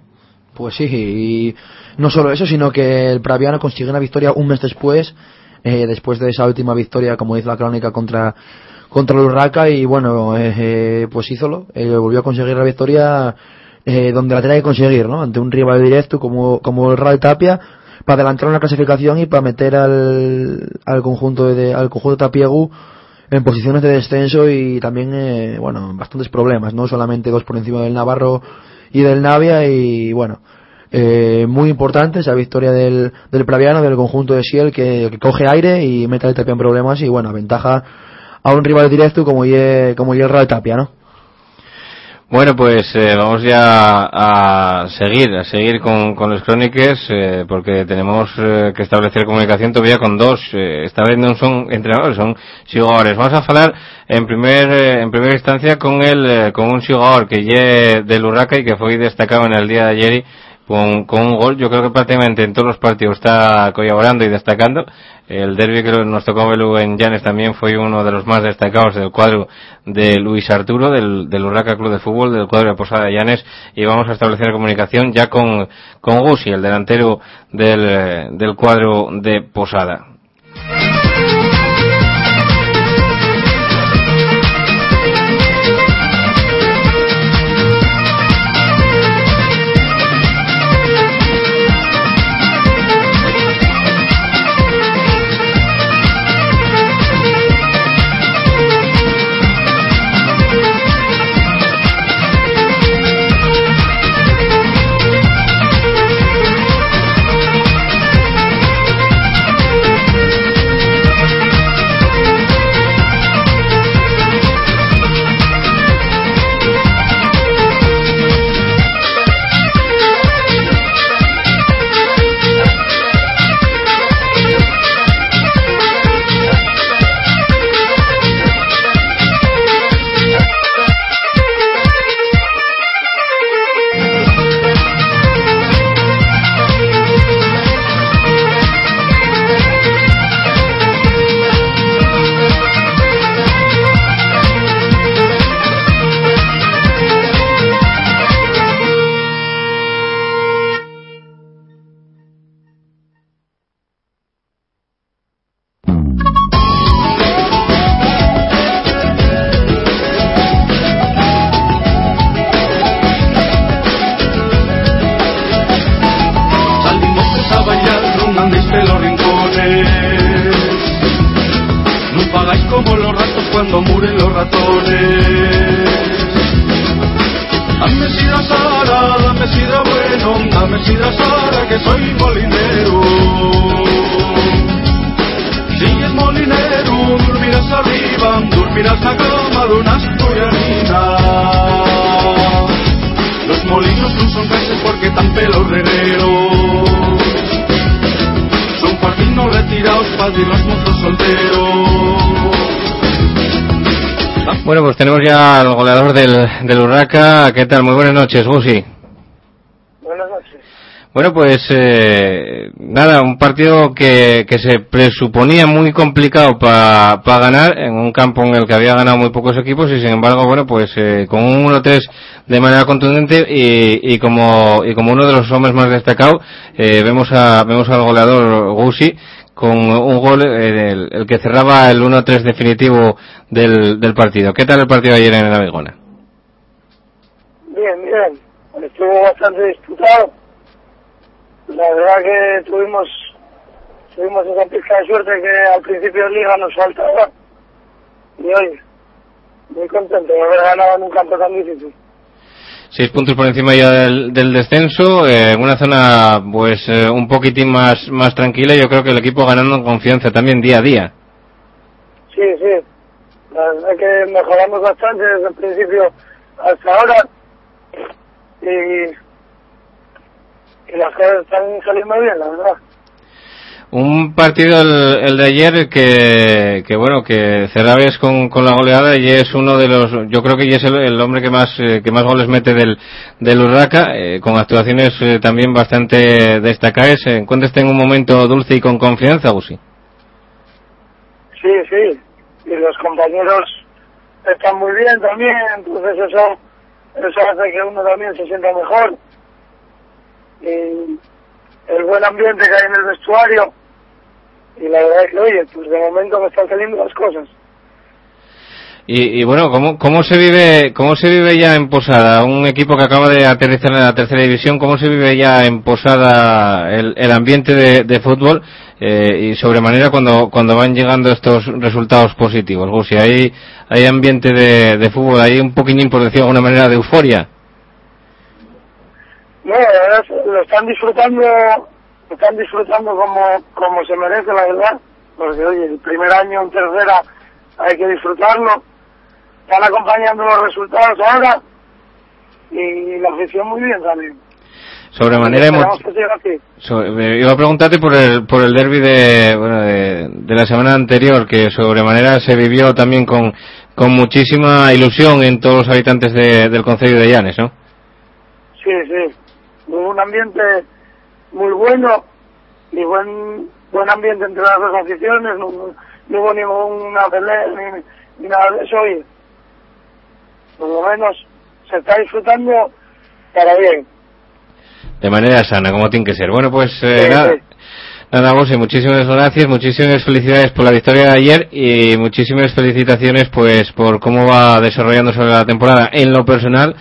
Pues sí, y no solo eso, sino que el Praviano consiguió una victoria un mes después, eh, después de esa última victoria, como dice la crónica, contra contra el Urraca y bueno, eh, eh, pues hízolo, eh, volvió a conseguir la victoria eh, donde la tenía que conseguir, ¿no? Ante un rival directo como, como el Real Tapia, para adelantar una clasificación y para meter al, al conjunto de, al conjunto Tapiegu en posiciones de descenso y también, eh, bueno, bastantes problemas, no solamente dos por encima del Navarro y del Navia y bueno, eh, muy importante esa victoria del, del Praviano, del conjunto de Siel que, que coge aire y mete al Tapia en problemas y bueno, ventaja a un rival directo como ye, como el Real Tapia, ¿no? Bueno, pues eh, vamos ya a seguir, a seguir con, con los cróniques, eh, porque tenemos eh, que establecer comunicación todavía con dos, eh, esta vez no son entrenadores, son jugadores. Vamos a hablar en primer, eh, en primera instancia con el, con un jugador que del Urraca y que fue destacado en el día de ayer con, con un gol. Yo creo que prácticamente en todos los partidos está colaborando y destacando. El derby que nos tocó en Llanes también fue uno de los más destacados del cuadro de Luis Arturo, del, del Urraca Club de Fútbol, del cuadro de Posada de Llanes, y vamos a establecer comunicación ya con, con Gusi, el delantero del, del cuadro de Posada. ¿Qué tal? Muy buenas noches, Gusi. Buenas noches. Bueno, pues eh, nada, un partido que, que se presuponía muy complicado para ganar en un campo en el que había ganado muy pocos equipos y sin embargo, bueno, pues eh, con un 1-3 de manera contundente y, y como y como uno de los hombres más destacados eh, vemos a vemos al goleador Gusi con un gol eh, el, el que cerraba el 1-3 definitivo del, del partido. ¿Qué tal el partido ayer en la Vigona? Bien, bien. Estuvo bastante disputado. La verdad que tuvimos tuvimos esa pizca de suerte que al principio de liga nos faltaba. Y hoy, muy contento de haber ganado en un campo tan difícil. Seis puntos por encima ya del, del descenso, eh, en una zona pues eh, un poquitín más, más tranquila. Yo creo que el equipo ganando en confianza también día a día. Sí, sí. La verdad que mejoramos bastante desde el principio hasta ahora. Y, y las cosas están saliendo bien, la verdad. Un partido el, el de ayer que, que bueno que Cerraves con, con la goleada y es uno de los yo creo que ya es el, el hombre que más eh, que más goles mete del del Urraca eh, con actuaciones eh, también bastante destacadas. ¿Se encuentra usted en un momento dulce y con confianza, Gusi? Sí, sí. Y los compañeros están muy bien también, entonces eso, eso hace que uno también se sienta mejor. Y el buen ambiente que hay en el vestuario. Y la verdad es que, oye, pues de momento me están saliendo las cosas. Y, y bueno, ¿cómo, ¿cómo se vive cómo se vive ya en Posada? Un equipo que acaba de aterrizar en la tercera división, ¿cómo se vive ya en Posada el, el ambiente de, de fútbol eh, y sobremanera cuando cuando van llegando estos resultados positivos? Gusi, ¿hay, hay ambiente de, de fútbol, hay un poquillín, por decirlo de alguna manera, de euforia? No, la verdad es- lo están disfrutando, lo están disfrutando como, como se merece, la verdad. Porque, oye, el primer año en tercera hay que disfrutarlo. Están acompañando los resultados ahora. Y la afición muy bien también. Sobremanera Esperamos emo- que siga así. So- me iba a preguntarte por el, por el derby de, bueno, de, de la semana anterior, que sobremanera se vivió también con, con muchísima ilusión en todos los habitantes de- del Concello de Llanes, ¿no? Sí, sí. Hubo un ambiente muy bueno y buen buen ambiente entre las dos aficiones. No, no hubo ninguna pelea ni, ni nada de eso. Y por lo menos se está disfrutando para bien. De manera sana, como tiene que ser. Bueno, pues eh, Sí, nada, sí. nada, José, muchísimas gracias, muchísimas felicidades por la victoria de ayer y muchísimas felicitaciones pues por cómo va desarrollándose la temporada en lo personal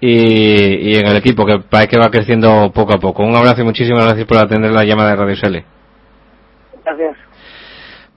y, y en el equipo, que parece que va creciendo poco a poco. Un abrazo y muchísimas gracias por atender la llamada de Radio Sele. Gracias.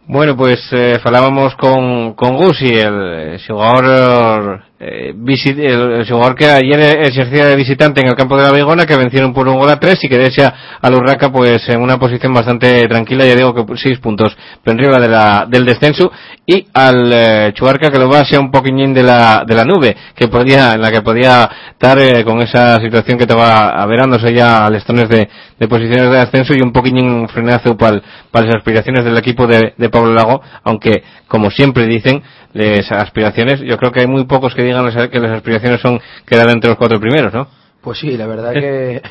Bueno, pues eh, falábamos con, con Gusi, el jugador eh, el, el jugador que ayer ejercía de visitante en el campo de la Vigona, que vencieron por un gol a tres y que desecha al Urraca pues en una posición bastante tranquila, ya digo que seis puntos por arriba de la, del descenso, y al eh, Chuarca que lo va hacia un poquillín de la, de la nube, que podía, en la que podía estar eh, con esa situación que va averándose ya a lestones de, de posiciones de ascenso y un poquillín frenazo para las aspiraciones del equipo de, de Pablo Lago, aunque como siempre dicen, las aspiraciones, yo creo que hay muy pocos que digan que las aspiraciones son quedar entre los cuatro primeros, ¿no? Pues sí, la verdad que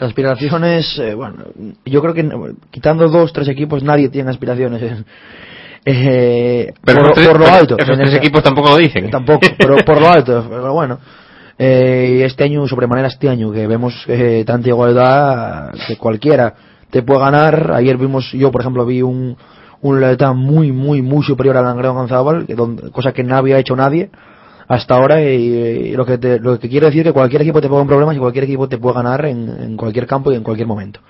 las aspiraciones, eh, bueno, yo creo que quitando dos, tres equipos nadie tiene aspiraciones. eh, Pero por, esos tres- por lo alto. esos tres equipos tampoco lo dicen. Tampoco, pero por lo *laughs* alto, pero bueno. Eh, este año, sobremanera este año, que vemos eh, tanta igualdad que cualquiera te puede ganar. Ayer vimos, yo por ejemplo vi un, un Lealtad muy, muy, muy superior al Langreo Gonzábal, cosa que no había hecho nadie hasta ahora y, lo que te, lo que quiero decir es que cualquier equipo te ponga problemas y cualquier equipo te puede ganar en cualquier campo y en cualquier momento.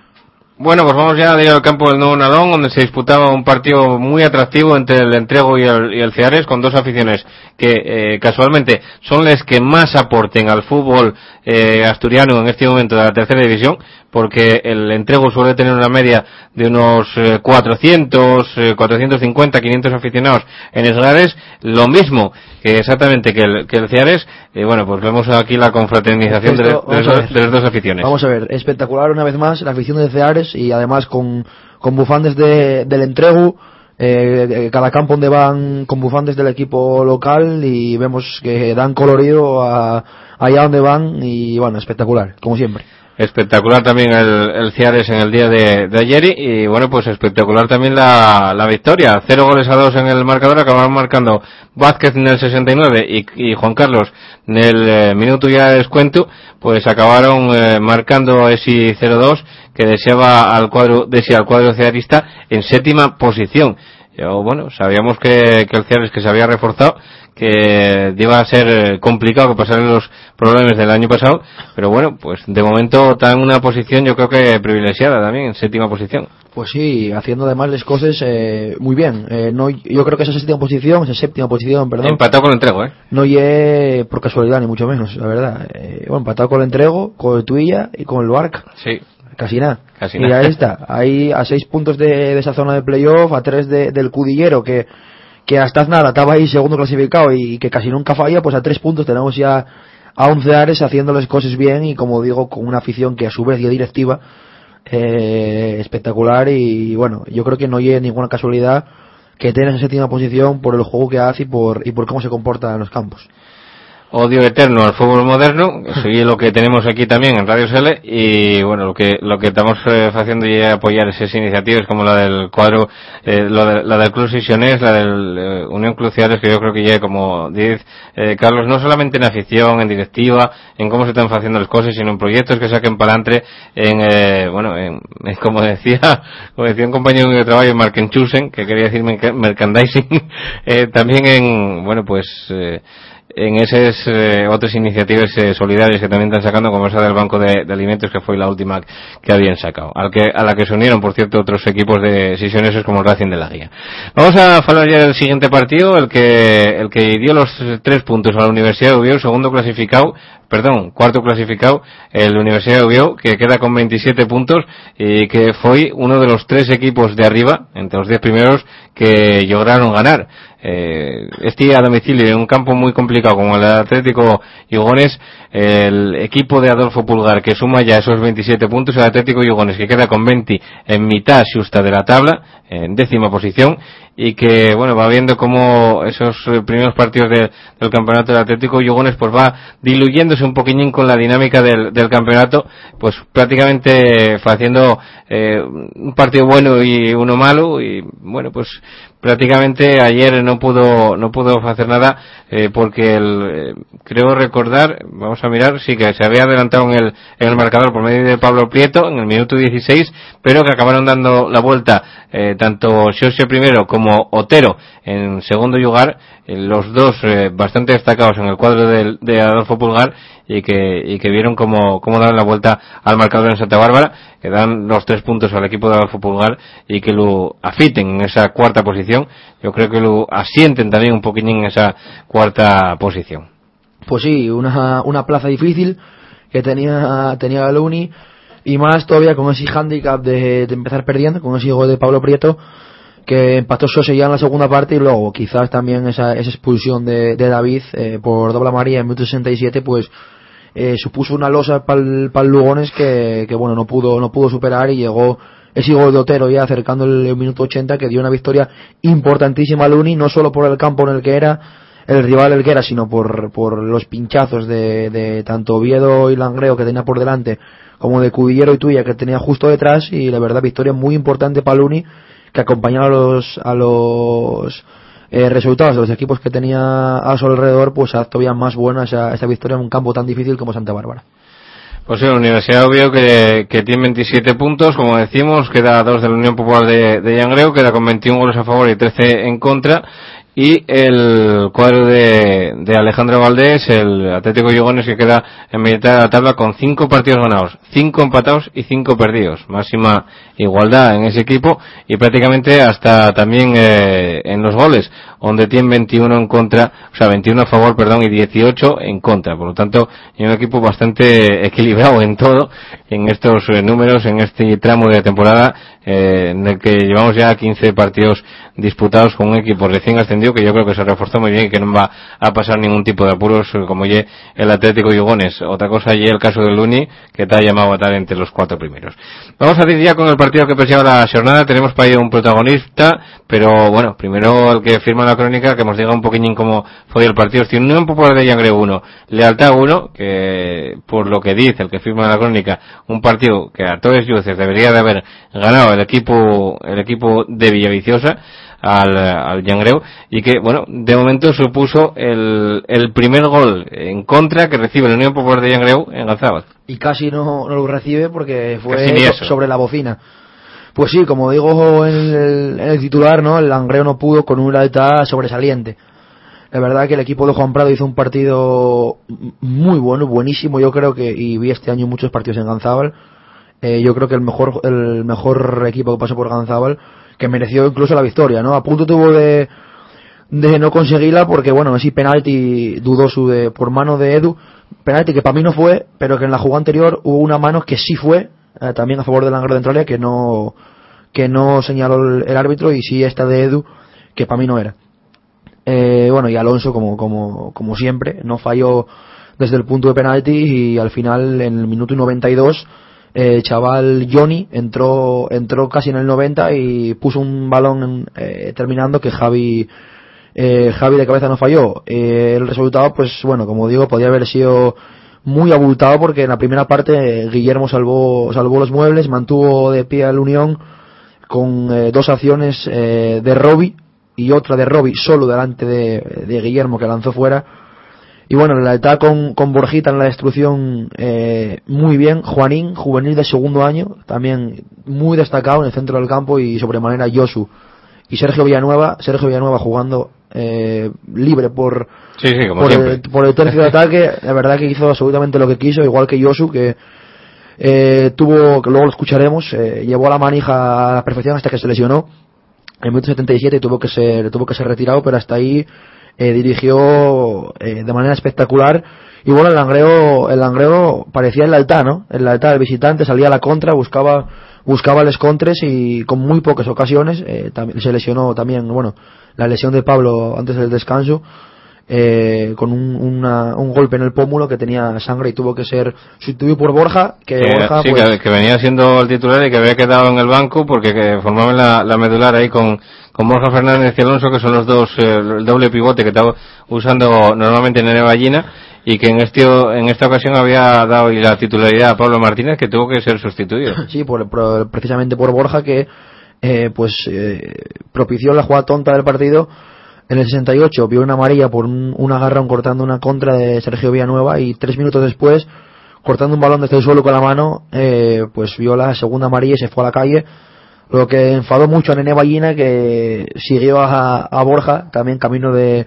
Bueno, pues vamos ya al campo del Nuevo Nadón, donde se disputaba un partido muy atractivo entre el Entrego y el, y el Ceares, con dos aficiones que eh, casualmente son las que más aporten al fútbol eh, asturiano en este momento de la tercera división, porque el Entrego suele tener una media de unos eh, 400, eh, 450, 500 aficionados en Esgares, lo mismo que exactamente que el, que el Ceares, y bueno, pues vemos aquí la confraternización Esto, de las dos aficiones. Vamos a ver, espectacular una vez más la afición de Ceares y además con, con bufandes de, del entrego, eh, cada campo donde van con bufandes del equipo local y vemos que dan colorido a, allá donde van y bueno, espectacular, como siempre. Espectacular también el, el Ciares en el día de, de ayer y, bueno pues espectacular también la, la victoria. Cero goles a dos en el marcador, acabaron marcando Vázquez en el 69 y, y Juan Carlos en el eh, minuto ya de descuento, pues acabaron eh, marcando ese 0-2 que deseaba al cuadro, desea al cuadro ciarista en séptima posición. Yo, bueno, sabíamos que, que el Ciares que se había reforzado, que iba a ser eh, complicado que pasaran los problemas del año pasado, pero bueno, pues de momento está en una posición yo creo que privilegiada también, en séptima posición. Pues sí, haciendo además las cosas eh, muy bien. Eh, no, yo creo que esa séptima posición, esa séptima posición, perdón, Empatado con el entrego, ¿eh? no ye por casualidad ni mucho menos, la verdad. Eh, bueno, empatado con el entrego, con el Tuilla y con el Luarca. Sí. Casi nada. Casi y nada. ahí está. Ahí a seis puntos de, de esa zona de playoff, a tres de- del Cudillero, que, que hasta nada estaba ahí segundo clasificado y, que casi nunca falla, pues a tres puntos tenemos ya a 11 Ares haciendo las cosas bien y como digo, con una afición que a su vez ya directiva eh, espectacular y bueno, yo creo que no hay ninguna casualidad que tenga esa séptima posición por el juego que hace y por, y por cómo se comporta en los campos odio eterno al fútbol moderno, soy lo que tenemos aquí también en Radio Sele y bueno, lo que lo que estamos eh, haciendo y apoyar esas iniciativas como la del cuadro, eh, la del Club Sisionés, la del eh, Unión Cruciales, que yo creo que ya como dice eh, Carlos, no solamente en afición, en directiva, en cómo se están haciendo las cosas, sino en proyectos que saquen para adelante en, eh, bueno, en, en, como decía, *laughs* como decía un compañero de trabajo, en Markenchusen, que quería decir merchandising, *laughs* eh, también en, bueno, pues, eh, en esas eh, otras iniciativas eh, solidarias que también están sacando, como esa del Banco de, Alimentos, que fue la última que habían sacado, al que, a la que se unieron, por cierto, otros equipos de sesioneses como el Racing de la Guía. Vamos a hablar ya del siguiente partido, el que, el que dio los tres puntos a la Universidad de Ubió, segundo clasificado, perdón, cuarto clasificado, el Universidad de Ubió, que queda con 27 puntos y que fue uno de los tres equipos de arriba, entre los diez primeros, que lograron ganar. Eh, a domicilio en un campo muy complicado como el Atlético Yugones, el equipo de Adolfo Pulgar que suma ya esos 27 puntos, el Atlético Yugones que queda con 20 en mitad justa de la tabla, en décima posición, y que, bueno, va viendo cómo esos primeros partidos de, del campeonato del Atlético Yugones pues va diluyéndose un poquillín con la dinámica del, del campeonato, pues prácticamente haciendo eh, un partido bueno y uno malo, y bueno, pues prácticamente ayer no pudo no pudo hacer nada eh, porque el, eh, creo recordar vamos a mirar sí que se había adelantado en el en el marcador por medio de Pablo Prieto en el minuto 16 pero que acabaron dando la vuelta eh, tanto Xosio primero como Otero en segundo lugar los dos eh, bastante destacados en el cuadro de, Adolfo Pulgar y que, vieron cómo, cómo dan la vuelta al marcador en Santa Bárbara, que dan los tres puntos al equipo de Adolfo Pulgar y que lo afiten en esa cuarta posición. Yo creo que lo asienten también un poquitín en esa cuarta posición. Pues sí, una, una plaza difícil que tenía, tenía Uni y más todavía con ese handicap de, de empezar perdiendo, con ese gol de Pablo Prieto que empató Sose ya en la segunda parte y luego quizás también esa, esa expulsión de, David eh, por doble María en minuto 67 pues eh, supuso una losa para el Lugones que, bueno no pudo no pudo superar y llegó ese gol de Otero ya acercando el, el, minuto 80 que dio una victoria importantísima al Uni no solo por el campo en el que era el rival el que era sino por, por los pinchazos de, de tanto Oviedo y Langreo que tenía por delante como de Cudillero y Tuya que tenía justo detrás y la verdad victoria muy importante para el Uni que acompañaba a los a los eh, resultados de los equipos que tenía a su alrededor pues a todavía más buena esa, esa victoria en un campo tan difícil como Santa Bárbara. Pues sí, la Universidad obvio que, que tiene 27 puntos, como decimos, queda dos de la Unión Popular de, de Yangreo, queda con 21 goles a favor y 13 en contra, y el cuadro de, de Alejandro Valdés, el Atlético Yugones que queda en mitad de la tabla con cinco partidos ganados, cinco empatados y cinco perdidos, máxima igualdad en ese equipo y prácticamente hasta también eh, en los goles, donde tiene 21 en contra, o sea 21 a favor, perdón, y 18 en contra, por lo tanto, es un equipo bastante *laughs* equilibrado en todo, en estos eh, números, en este tramo de temporada, eh, en el que llevamos ya 15 partidos disputados con un equipo recién ascendido que yo creo que se reforzó muy bien y que no va a pasar ningún tipo de apuros como ye el Atlético Yugones. Otra cosa y el caso del Luni que te ha llamado a estar entre los cuatro primeros. Vamos a ir ya con el partido que presiona la jornada. Tenemos para ello un protagonista, pero bueno, primero el que firma la crónica que nos diga un poquillín cómo fue el partido. Si un popular de Yangre 1, Lealtad 1, que por lo que dice el que firma la crónica, un partido que a todos luces debería de haber ganado el equipo, el equipo de Villaviciosa, al, al Yangreu y que, bueno, de momento supuso el, el primer gol en contra que recibe la Unión Popular de Yangreu en Galzábal. Y casi no, no lo recibe porque fue so, sobre la bocina. Pues sí, como digo en el, en el titular, ¿no? El Langreo no pudo con una lealtad sobresaliente. La verdad que el equipo de Juan Prado hizo un partido muy bueno, buenísimo. Yo creo que, y vi este año muchos partidos en Ganzábal, eh, yo creo que el mejor, el mejor equipo que pasó por Ganzábal que mereció incluso la victoria, ¿no? A punto tuvo de, de no conseguirla porque, bueno, ese penalti dudoso de, por mano de Edu, penalti que para mí no fue, pero que en la jugada anterior hubo una mano que sí fue, eh, también a favor del Anglo de Entralia, que no, que no señaló el, el, árbitro y sí esta de Edu, que para mí no era. Eh, bueno, y Alonso, como, como, como siempre, no falló desde el punto de penalti y al final, en el minuto 92, eh, chaval Johnny entró entró casi en el 90 y puso un balón eh, terminando que Javi eh, Javi de cabeza no falló. Eh, el resultado, pues bueno, como digo, podía haber sido muy abultado porque en la primera parte eh, Guillermo salvó, salvó los muebles, mantuvo de pie al Unión con eh, dos acciones eh, de Robbie y otra de Robbie solo delante de, de Guillermo que lanzó fuera. Y bueno, la lealtad con, con Borjita en la destrucción eh, muy bien. Juanín, juvenil de segundo año, también muy destacado en el centro del campo y sobremanera Yosu. Y Sergio Villanueva, Sergio Villanueva jugando eh, libre por, Sí, sí, como por, el, por el tercio de ataque, la verdad que hizo absolutamente lo que quiso, igual que Yosu, que eh, tuvo, que luego lo escucharemos, eh, llevó a la manija a la perfección hasta que se lesionó en el minuto 77 y tuvo que ser, tuvo que ser retirado, pero hasta ahí eh, dirigió eh, de manera espectacular. Y bueno, el Langreo, el Langreo parecía el lealtad, ¿no? El lealtad del visitante salía a la contra, buscaba, buscaba les contres y con muy pocas ocasiones, eh, también se lesionó también, bueno, la lesión de Pablo antes del descanso, eh, con un, una- un golpe en el pómulo que tenía sangre y tuvo que ser sustituido por Borja, que Que- Borja, sí, pues, que, que venía siendo el titular y que había quedado en el banco porque que formaban la, la medular ahí con, con Borja Fernández y Alonso, que son los dos, eh, el doble pivote que estaba usando normalmente Nene Ballina y que en este en esta ocasión había dado la titularidad a Pablo Martínez que tuvo que ser sustituido. *laughs* Sí, precisamente por Borja que eh, pues eh, propició la jugada tonta del partido. En el 68 vio una amarilla por un, un agarrón cortando una contra de Sergio Villanueva y tres minutos después, cortando un balón desde el suelo con la mano, eh, pues vio la segunda amarilla y se fue a la calle. Lo que enfadó mucho a Nene Ballina que siguió a, a Borja también camino de,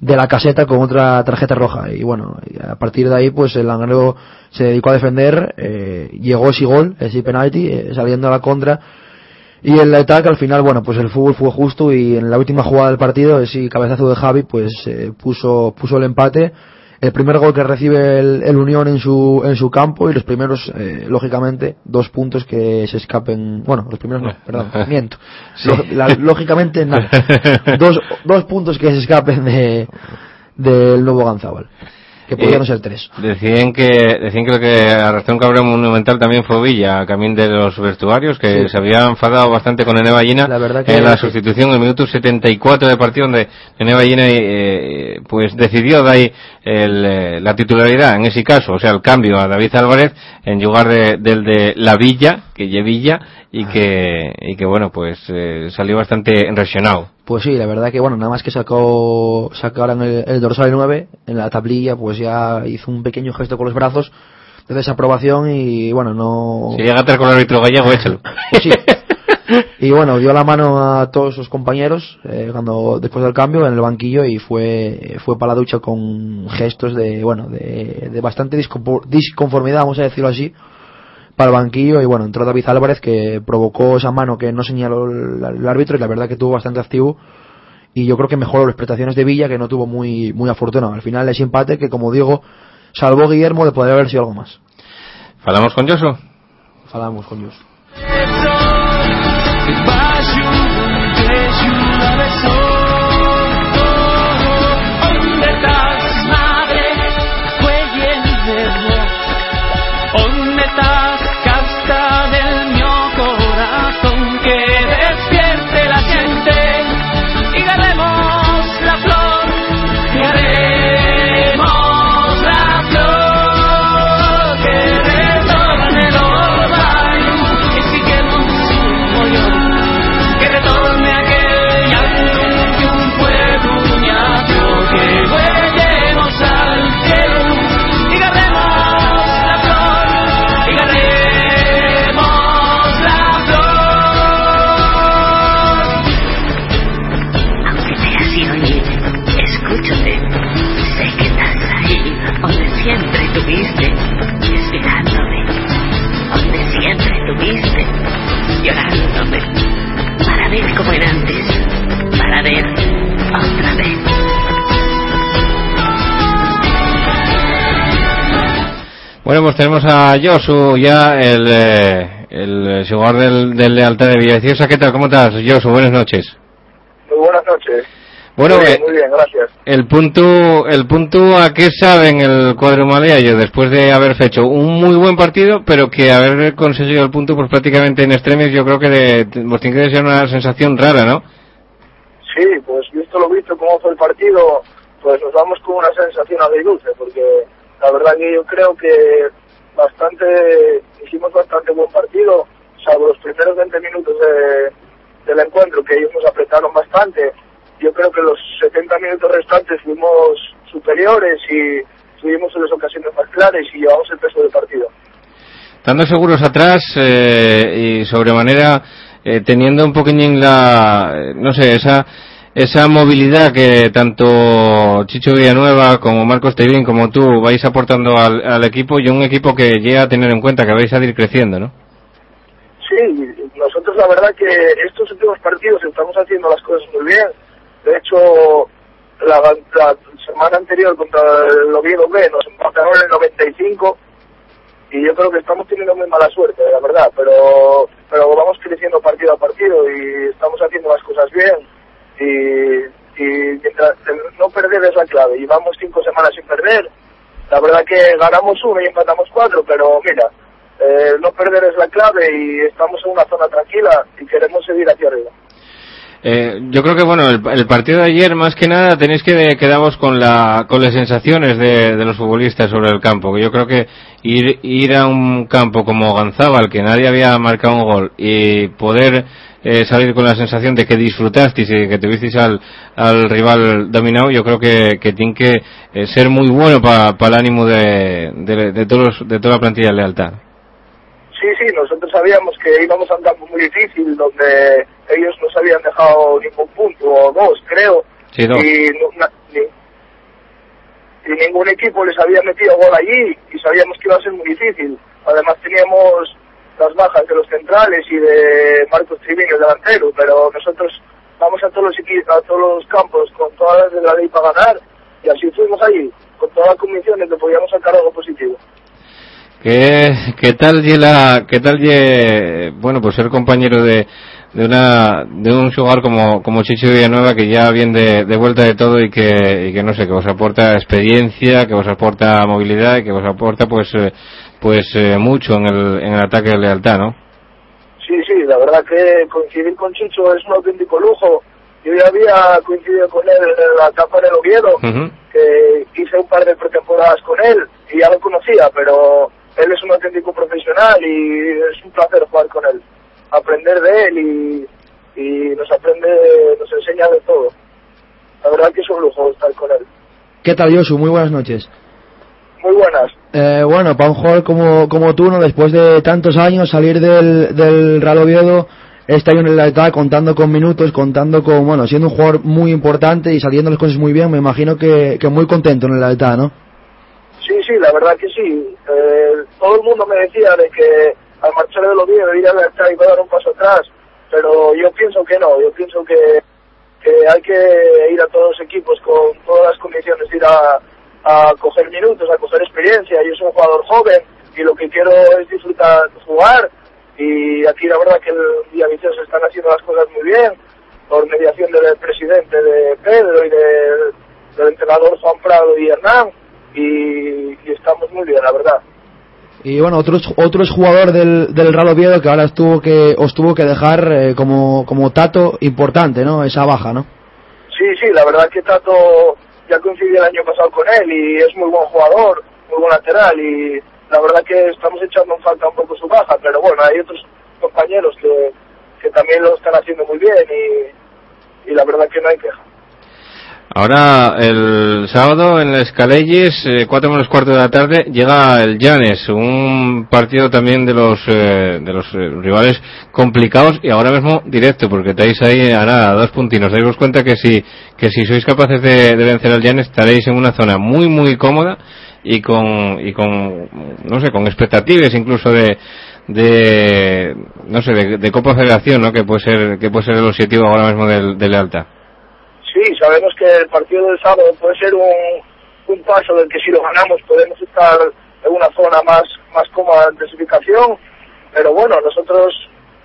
de la caseta con otra tarjeta roja. Y bueno a partir de ahí pues el Langreo se dedicó a defender eh, llegó ese gol ese penalti eh, saliendo a la contra. Y en la ataque al final bueno pues el fútbol fue justo y en la última jugada del partido ese cabezazo de Javi pues eh, puso puso el empate el primer gol que recibe el, el Unión en su en su campo y los primeros eh, lógicamente dos puntos que se escapen bueno los primeros no *laughs* perdón miento. Sí. La- lógicamente nada. *laughs* Dos, dos puntos que se escapen de del nuevo Ganzábal que Eh, ser tres Decían que, decían que lo que arrastró un cabrón monumental también fue Villa, camino de los vestuarios, que Sí. se había enfadado bastante con Nene Ballina La verdad que- en la sustitución en el minuto 74 de partido donde Nene Ballina eh, pues decidió dar ahí el, eh, la titularidad en ese caso, o sea, el cambio a David Álvarez en lugar de, del de La Villa, que Villa, y que, y que bueno, pues eh, salió bastante enresionado. Pues sí, la verdad que bueno, nada más que sacó sacaran el, el dorsal 9 en la tablilla, pues ya hizo un pequeño gesto con los brazos de desaprobación y bueno, no Si llega a con el árbitro gallego, échalo. Pues sí. Y bueno, dio la mano a todos sus compañeros eh, cuando después del cambio en el banquillo y fue fue para la ducha con gestos de bueno de, de bastante disconfor- disconformidad, vamos a decirlo así, para el banquillo y bueno entró David Álvarez que provocó esa mano que no señaló el, el árbitro y la verdad que tuvo bastante activo y yo creo que mejoró las prestaciones de Villa que no tuvo muy muy afortunado. Al final ese empate que como digo salvó Guillermo de poder haber sido algo más. ¿Falamos con Josu? Falamos con Dios. Tenemos a Josu ya, el, eh, el jugador del, del Lealtad de Villaviciosa. ¿Qué tal? ¿Cómo estás, Josu? Buenas noches. Muy buenas noches. Bueno, muy bien, eh, muy bien, gracias. el punto, el punto a qué saben el cuadro malayo después de haber hecho un muy buen partido, pero que haber conseguido el punto pues prácticamente en extremis, yo creo que de, pues tiene que ser una sensación rara, ¿no? Sí, pues visto lo visto, cómo fue el partido, pues nos vamos con una sensación agridulce, porque la verdad que yo creo que bastante, hicimos bastante buen partido, salvo los primeros 20 minutos de- del encuentro, que ellos nos apretaron bastante. Yo creo que los 70 minutos restantes fuimos superiores y tuvimos las ocasiones más claras y llevamos el peso del partido. Estando seguros atrás eh, y sobremanera eh, teniendo un poquillín la, no sé, esa esa movilidad que tanto Chicho Villanueva como Marcos Tevín como tú vais aportando al, al equipo y un equipo que llega a tener en cuenta que vais a ir creciendo, ¿no? Sí, nosotros la verdad que estos últimos partidos estamos haciendo las cosas muy bien. De hecho, la, la semana anterior contra el Oviedo B nos empataron en el 95 y yo creo que estamos teniendo muy mala suerte, la verdad, pero pero vamos creciendo partido a partido y estamos haciendo las cosas bien y mientras no perder es la clave. Llevamos cinco semanas sin perder. La verdad que ganamos uno y empatamos cuatro, pero mira, eh, no perder es la clave y estamos en una zona tranquila y queremos seguir hacia arriba. Eh, yo creo que bueno, el, el partido de ayer más que nada tenéis que quedamos con la con las sensaciones de, de los futbolistas sobre el campo. Yo creo que ir ir a un campo como Ganzábal que nadie había marcado un gol y poder eh, salir con la sensación de que disfrutasteis y que tuvisteis al, al rival dominado, yo creo que, que tiene que eh, ser muy bueno para el ánimo de, de, de todos de toda la plantilla de lealtad. Sí, sí, nosotros sabíamos que íbamos a un campo muy difícil donde ellos nos habían dejado ningún punto, o dos, creo. Sí. Y, no- na- ni- y ningún equipo les había metido gol allí y sabíamos que iba a ser muy difícil. Además teníamos las bajas de los centrales y de Marcos Triviño, el delantero, pero nosotros vamos a todos los a todos los campos con todas las de la ley para ganar y así fuimos allí, con toda la convicción de que podíamos sacar algo positivo. ¿Qué, qué tal la, qué tal ye, bueno, pues ser compañero de, de una, de un jugador como, como Chicho Villanueva que ya viene de, de vuelta de todo y que, y que no sé, que os aporta experiencia, que os aporta movilidad y que os aporta pues, eh, pues eh, mucho en el, en el ataque de lealtad, ¿no? Sí, sí, la verdad que coincidir con Chicho es un auténtico lujo. Yo ya había coincidido con él en la etapa del Oviedo, que hice un par de pretemporadas con él y ya lo conocía, pero él es un auténtico profesional y es un placer jugar con él, aprender de él y, y nos aprende, nos enseña de todo. La verdad que es un lujo estar con él. ¿Qué tal, Josu? Muy buenas noches. Muy buenas. Eh, bueno, para un jugador como, como tú, ¿no? después de tantos años salir del, del Real Oviedo, este año en la etapa contando con minutos, contando con, bueno, siendo un jugador muy importante y saliendo las cosas muy bien, me imagino que, que muy contento en la etapa, ¿no? Sí, sí, la verdad que sí. Eh, todo el mundo me decía de que al marchar del Oviedo ir a la Estado iba a dar un paso atrás, pero yo pienso que no, yo pienso que, que hay que ir a todos los equipos con todas las condiciones de ir a, a coger minutos, a coger experiencia. Yo soy un jugador joven y lo que quiero es disfrutar jugar y aquí la verdad que el Villavicioso están haciendo las cosas muy bien por mediación del presidente de Pedro y del, del entrenador Juan Prado y Hernán y, y estamos muy bien, la verdad. Y bueno, otro, otro es jugador del, del Real Oviedo que ahora estuvo que, os tuvo que dejar eh, como, como tato importante, ¿no? Esa baja, ¿no? Sí, sí, la verdad que Tato ya coincidí el año pasado con él y es muy buen jugador, muy buen lateral y la verdad que estamos echando en falta un poco su baja, pero bueno, hay otros compañeros que, que también lo están haciendo muy bien y, y la verdad que no hay queja. Ahora, el sábado en las Calelles, eh, cuatro menos cuarto de la tarde, llega el Llanes, un partido también de los eh, de los eh, rivales complicados y ahora mismo directo, porque estáis ahí a nada, dos puntinos. Dais cuenta que si que si sois capaces de, de vencer al Llanes estaréis en una zona muy muy cómoda y con y con no sé, con expectativas incluso de de no sé, de, de Copa Federación, ¿no? Que puede ser que puede ser el objetivo ahora mismo del de lealtad. Sí, sabemos que el partido del sábado puede ser un, un paso del que si lo ganamos podemos estar en una zona más, más cómoda de clasificación, pero bueno, nosotros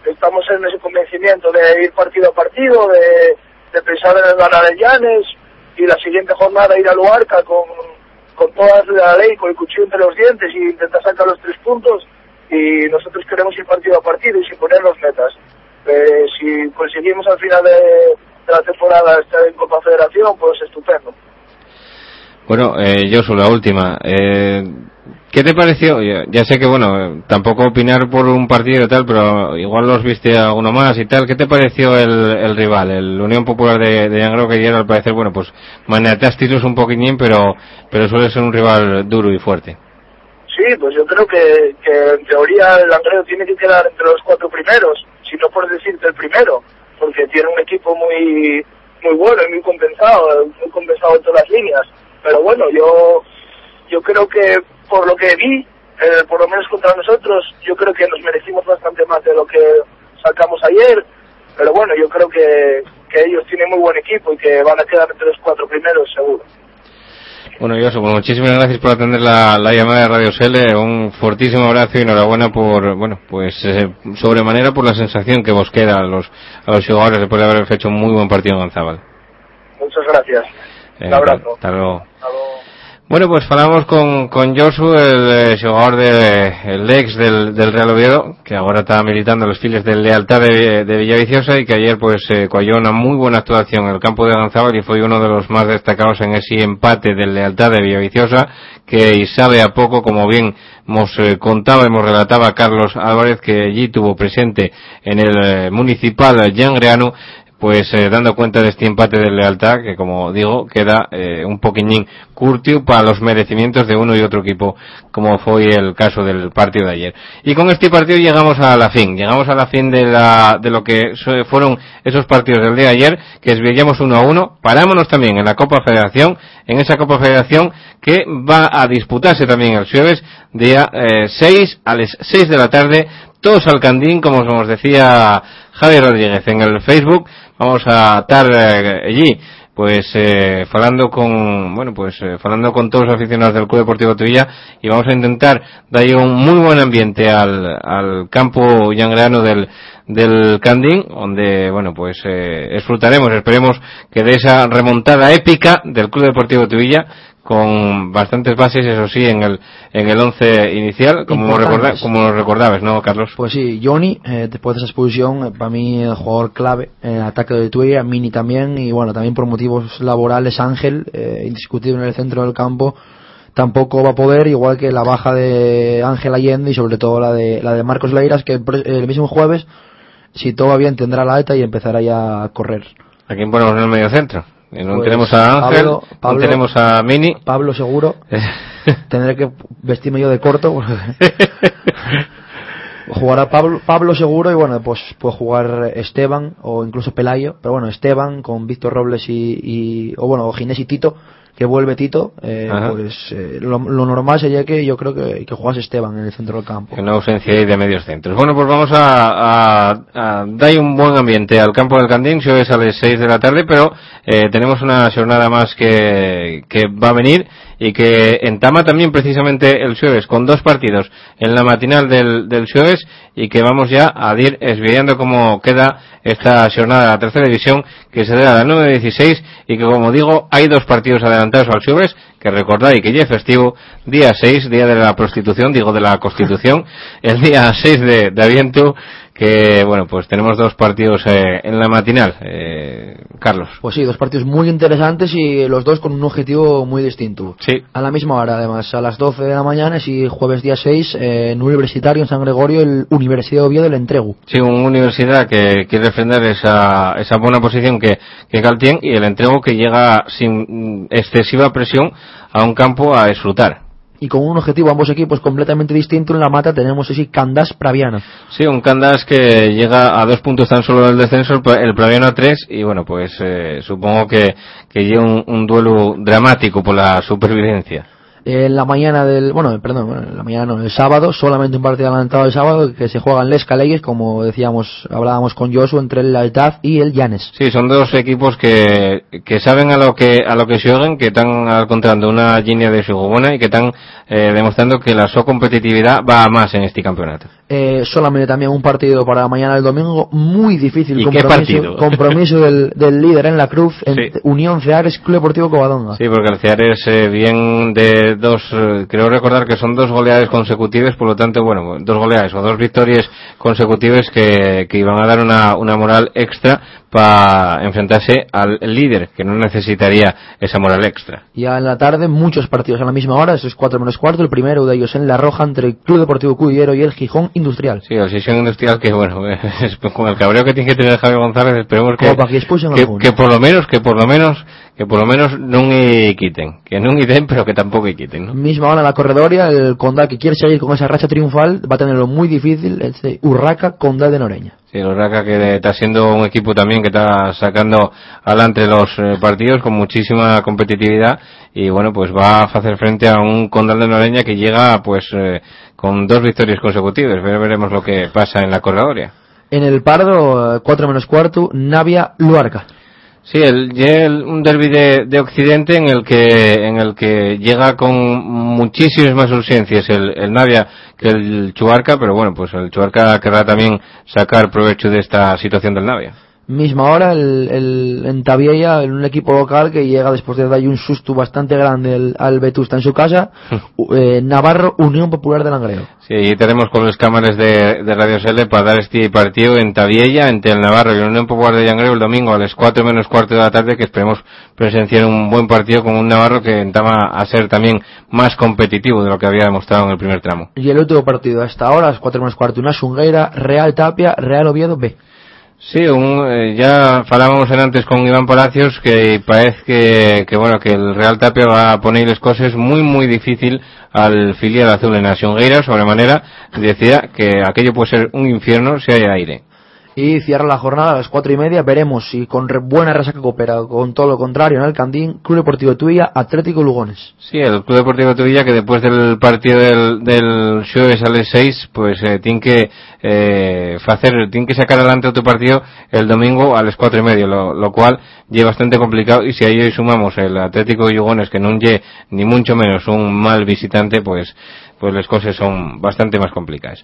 estamos en ese convencimiento de ir partido a partido, de, de pensar en ganar el Llanes y la siguiente jornada ir a Luarca con, con toda la ley, con el cuchillo entre los dientes y intentar sacar los tres puntos y nosotros queremos ir partido a partido y sin ponernos metas. Eh, si conseguimos al final de, de la temporada estar en Copa Federación, pues estupendo. Bueno, eh, Josu, la última. Eh, ¿Qué te pareció? Ya, ya sé que, bueno, tampoco opinar por un partido y tal, pero igual los viste a uno más y tal. ¿Qué te pareció el, el rival, el Unión Popular de, de que ayer al parecer, bueno, pues maneateastilos un poquitín, pero, pero suele ser un rival duro y fuerte? Sí, pues yo creo que, que en teoría el Langreo tiene que quedar entre los cuatro primeros, si no por decirte el primero, porque tiene un equipo muy muy bueno y muy compensado, muy compensado en todas las líneas. Pero bueno, yo yo creo que por lo que vi, eh, por lo menos contra nosotros, yo creo que nos merecimos bastante más de lo que sacamos ayer. Pero bueno, yo creo que, que ellos tienen muy buen equipo y que van a quedar entre los cuatro primeros, seguro. Bueno, Josu, pues muchísimas gracias por atender la, la llamada de Radio Sele. Un fortísimo abrazo y enhorabuena por, bueno, pues eh, sobremanera por la sensación que vos queda a los, a los jugadores después de haber hecho un muy buen partido en Gonzábal. Muchas gracias. Eh, Un abrazo. Hasta luego. Bueno, pues falamos con, con Josu, el eh, xogador de, el ex del, del Real Oviedo, que agora está militando los files del Lealtad de, de Villaviciosa y que ayer pues eh, colló una muy buena actuación en el campo de Gonzábal y fue uno de los más destacados en ese empate del Lealtad de Villaviciosa, que sabe a poco, como bien nos eh, contaba y nos relataba Carlos Álvarez, que allí tuvo presente en el eh, municipal Llangreano, pues eh, dando cuenta de este empate de lealtad que como digo queda eh, un poquillín curtiu para los merecimientos de uno y otro equipo como fue el caso del partido de ayer. Y con este partido llegamos a la fin. Llegamos a la fin de la de lo que fueron esos partidos del día de ayer que veíamos uno a uno. Parámonos también en la Copa Federación en esa Copa Federación que va a disputarse también el jueves día eh, 6 a las 6 de la tarde todos al Candín, como nos decía Javier Rodríguez en el Facebook, vamos a estar eh, allí, pues eh, falando con, bueno, pues eh, falando con todos los aficionados del Club Deportivo Tevilla y vamos a intentar darle un muy buen ambiente al, al campo llangreano del, del Candín, donde, bueno, pues eh, disfrutaremos, esperemos que de esa remontada épica del Club Deportivo Tevilla con bastantes bases, eso sí, en el en el once inicial, como recorda, como nos recordabas, ¿no, Carlos? Pues sí, Johnny, eh, después de esa expulsión, eh, para mí el jugador clave en el ataque de Tuella, Mini también, y bueno, también por motivos laborales, Ángel, eh, indiscutible en el centro del campo, tampoco va a poder, igual que la baja de Ángel Allende y sobre todo la de, la de Marcos Leiras, que el, mismo jueves, si todo va bien, tendrá la alta y empezará ya a correr. ¿A quién ponemos en el medio centro? Eh, No Pues, tenemos a Ángel, Pablo- no tenemos a Mini. Pablo seguro, *laughs* tendré que vestirme yo de corto, *laughs* jugará Pablo, Pablo seguro y bueno, pues puede jugar Esteban o incluso Pelayo, pero bueno, Esteban con Víctor Robles y, y- o bueno, o Ginés y Tito, que vuelve Tito, eh, pues eh, lo, lo normal sería que yo creo que, que jugase Esteban en el centro del campo. Una ausencia ahí de medios centros. Bueno, pues vamos a, a, a dar un buen ambiente al campo del Candín, si hoy es a las 6 de la tarde, pero eh, tenemos una jornada más que, que va a venir y que entama también precisamente el jueves con dos partidos en la matinal del, del jueves y que vamos ya a ir esviando cómo queda esta jornada de la tercera división que se da a las 9.16 y que como digo hay dos partidos adelantados al jueves que recordáis que ya es festivo día 6, día de la prostitución, digo de la constitución, el día 6 de, de aviento que bueno pues tenemos dos partidos eh, en la matinal eh, Carlos Pues sí, dos partidos muy interesantes y los dos con un objetivo muy distinto. Sí. A la misma hora, además, a las 12 de la mañana y jueves día 6 eh, en Universitario en San Gregorio, el Universidad de Oviedo del Entregu. Sí, una universidad que quiere defender esa, esa buena posición que, que Galtien y el entrego que llega sin excesiva presión a un campo a disfrutar. Y con un objetivo ambos equipos completamente distinto, en la mata tenemos ese Candas Praviana. Sí, un Candas que llega a dos puntos tan solo del descenso, el, Pra- el Praviano a tres, y bueno, pues eh, supongo que, que lleva un duelo dramático por la supervivencia. En la mañana del, bueno, perdón, bueno, en la mañana no, el sábado, solamente un partido adelantado el sábado que se juega en Les Caleyes, como decíamos, hablábamos con Josu, entre el Altaz y el Llanes. Sí, son dos equipos que, que saben a lo que a lo que juegan, que están encontrando una línea de juego buena y que están eh, demostrando que la su competitividad va a más en este campeonato. Eh, solamente también un partido para mañana el domingo, muy difícil ¿Y qué compromiso, partido? compromiso del, del líder en la cruz, en. Unión Ceares Club Deportivo Covadonga. Sí, porque el Ceares eh, bien de dos, eh, creo recordar que son dos goleadas consecutivas, por lo tanto, bueno, dos goleadas o dos victorias consecutivas que, que iban a dar una, una moral extra para enfrentarse al líder, que no necesitaría esa moral extra. Ya en la tarde, muchos partidos a la misma hora, eso es 4 menos cuarto, el primero de ellos en La Roja entre el Club Deportivo Cudillero y el Gijón Industrial. Sí, la sesión industrial que, bueno, *laughs* con el cabreo que tiene que tener Javier González, esperemos que, que que por lo menos, que por lo menos, que por lo menos no me quiten, que no me den, pero que tampoco me quiten, ¿no? Misma hora en la corredoria, el Condal que quiere seguir con esa racha triunfal va a tenerlo muy difícil, este Urraca Condal de Noreña. Sí, el Urraca que está siendo un equipo también que está sacando adelante los eh, partidos con muchísima competitividad y bueno, pues va a hacer frente a un Condal de Noreña que llega pues eh, con dos victorias consecutivas. Ver- Veremos lo que pasa en la corredoria. En el Pardo, 4 menos cuarto, Navia Luarca. Sí, el, el- un derby de, de Occidente en el que en el que llega con muchísimas más ausencias el, el Navia que el Chuarca, pero bueno, pues el Chuarca querrá también sacar provecho de esta situación del Navia. Misma hora, el, el, en Tabiella, en un equipo local que llega después de darle un susto bastante grande al, al Vetusta en su casa, u- eh, Navarro Unión Popular de Langreo. Sí, y tenemos con los cámaras de, de Radio Sele para dar este partido en Tabiella, entre el Navarro y la Unión Popular de Llangreo el domingo a las 4 menos cuarto de la tarde, que esperemos presenciar un buen partido con un Navarro que intentaba a ser también más competitivo de lo que había demostrado en el primer tramo. Y el último partido hasta ahora, a las 4 menos cuarto, una Xungueira, Real Tapia, Real Oviedo B. Sí, un, eh, ya falábamos en antes con Iván Palacios que parece que, que bueno que el Real Tapia va a poner las cosas muy muy difícil al filial azul en Naciongueira, sobremanera decía que aquello puede ser un infierno si hay aire. Y cierra la jornada a las 4 y media, veremos si con re- buena resaca coopera, con todo lo contrario en el Candín, Club Deportivo Tuilla, Atlético Lugones. Sí, el Club Deportivo Tuvilla que después del partido del, del jueves a las 6, pues eh, tiene que eh, hacer, tiene que sacar adelante otro partido el domingo a las cuatro y media, lo, lo cual es bastante complicado y si a ello sumamos el Atlético de Yugones que no lle ni mucho menos un mal visitante, pues pues las cosas son bastante más complicadas.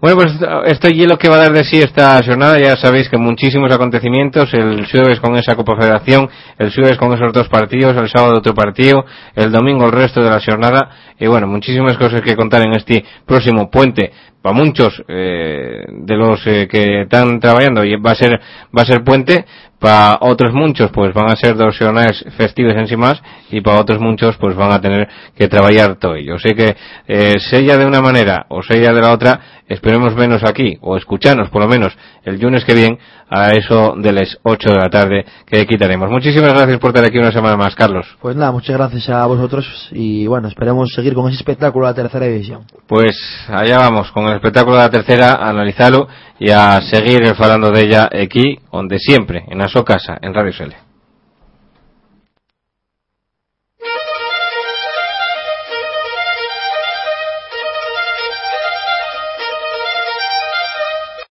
Bueno, pues esto es lo que va a dar de sí esta jornada. Ya sabéis que muchísimos acontecimientos. El jueves con esa Copa Federación, el jueves con esos dos partidos, el sábado otro partido, el domingo el resto de la jornada. Y bueno, muchísimas cosas que contar en este próximo puente. Para muchos eh, de los eh, que están trabajando y va a ser va a ser puente, para otros muchos pues van a ser dos jornadas festivas en sí más y para otros muchos pues van a tener que trabajar todo ello. Sé que eh, sea de una manera o sea de la otra, esperemos menos aquí o escucharnos por lo menos el lunes que viene a eso de las 8 de la tarde que quitaremos. Muchísimas gracias por estar aquí una semana más, Carlos. Pues nada, muchas gracias a vosotros y bueno, esperemos seguir con ese espectáculo de la tercera división. Pues allá vamos, con el espectáculo de la tercera, analizarlo y a seguir falando de ella aquí, donde siempre, en la su casa, en Radio Sele.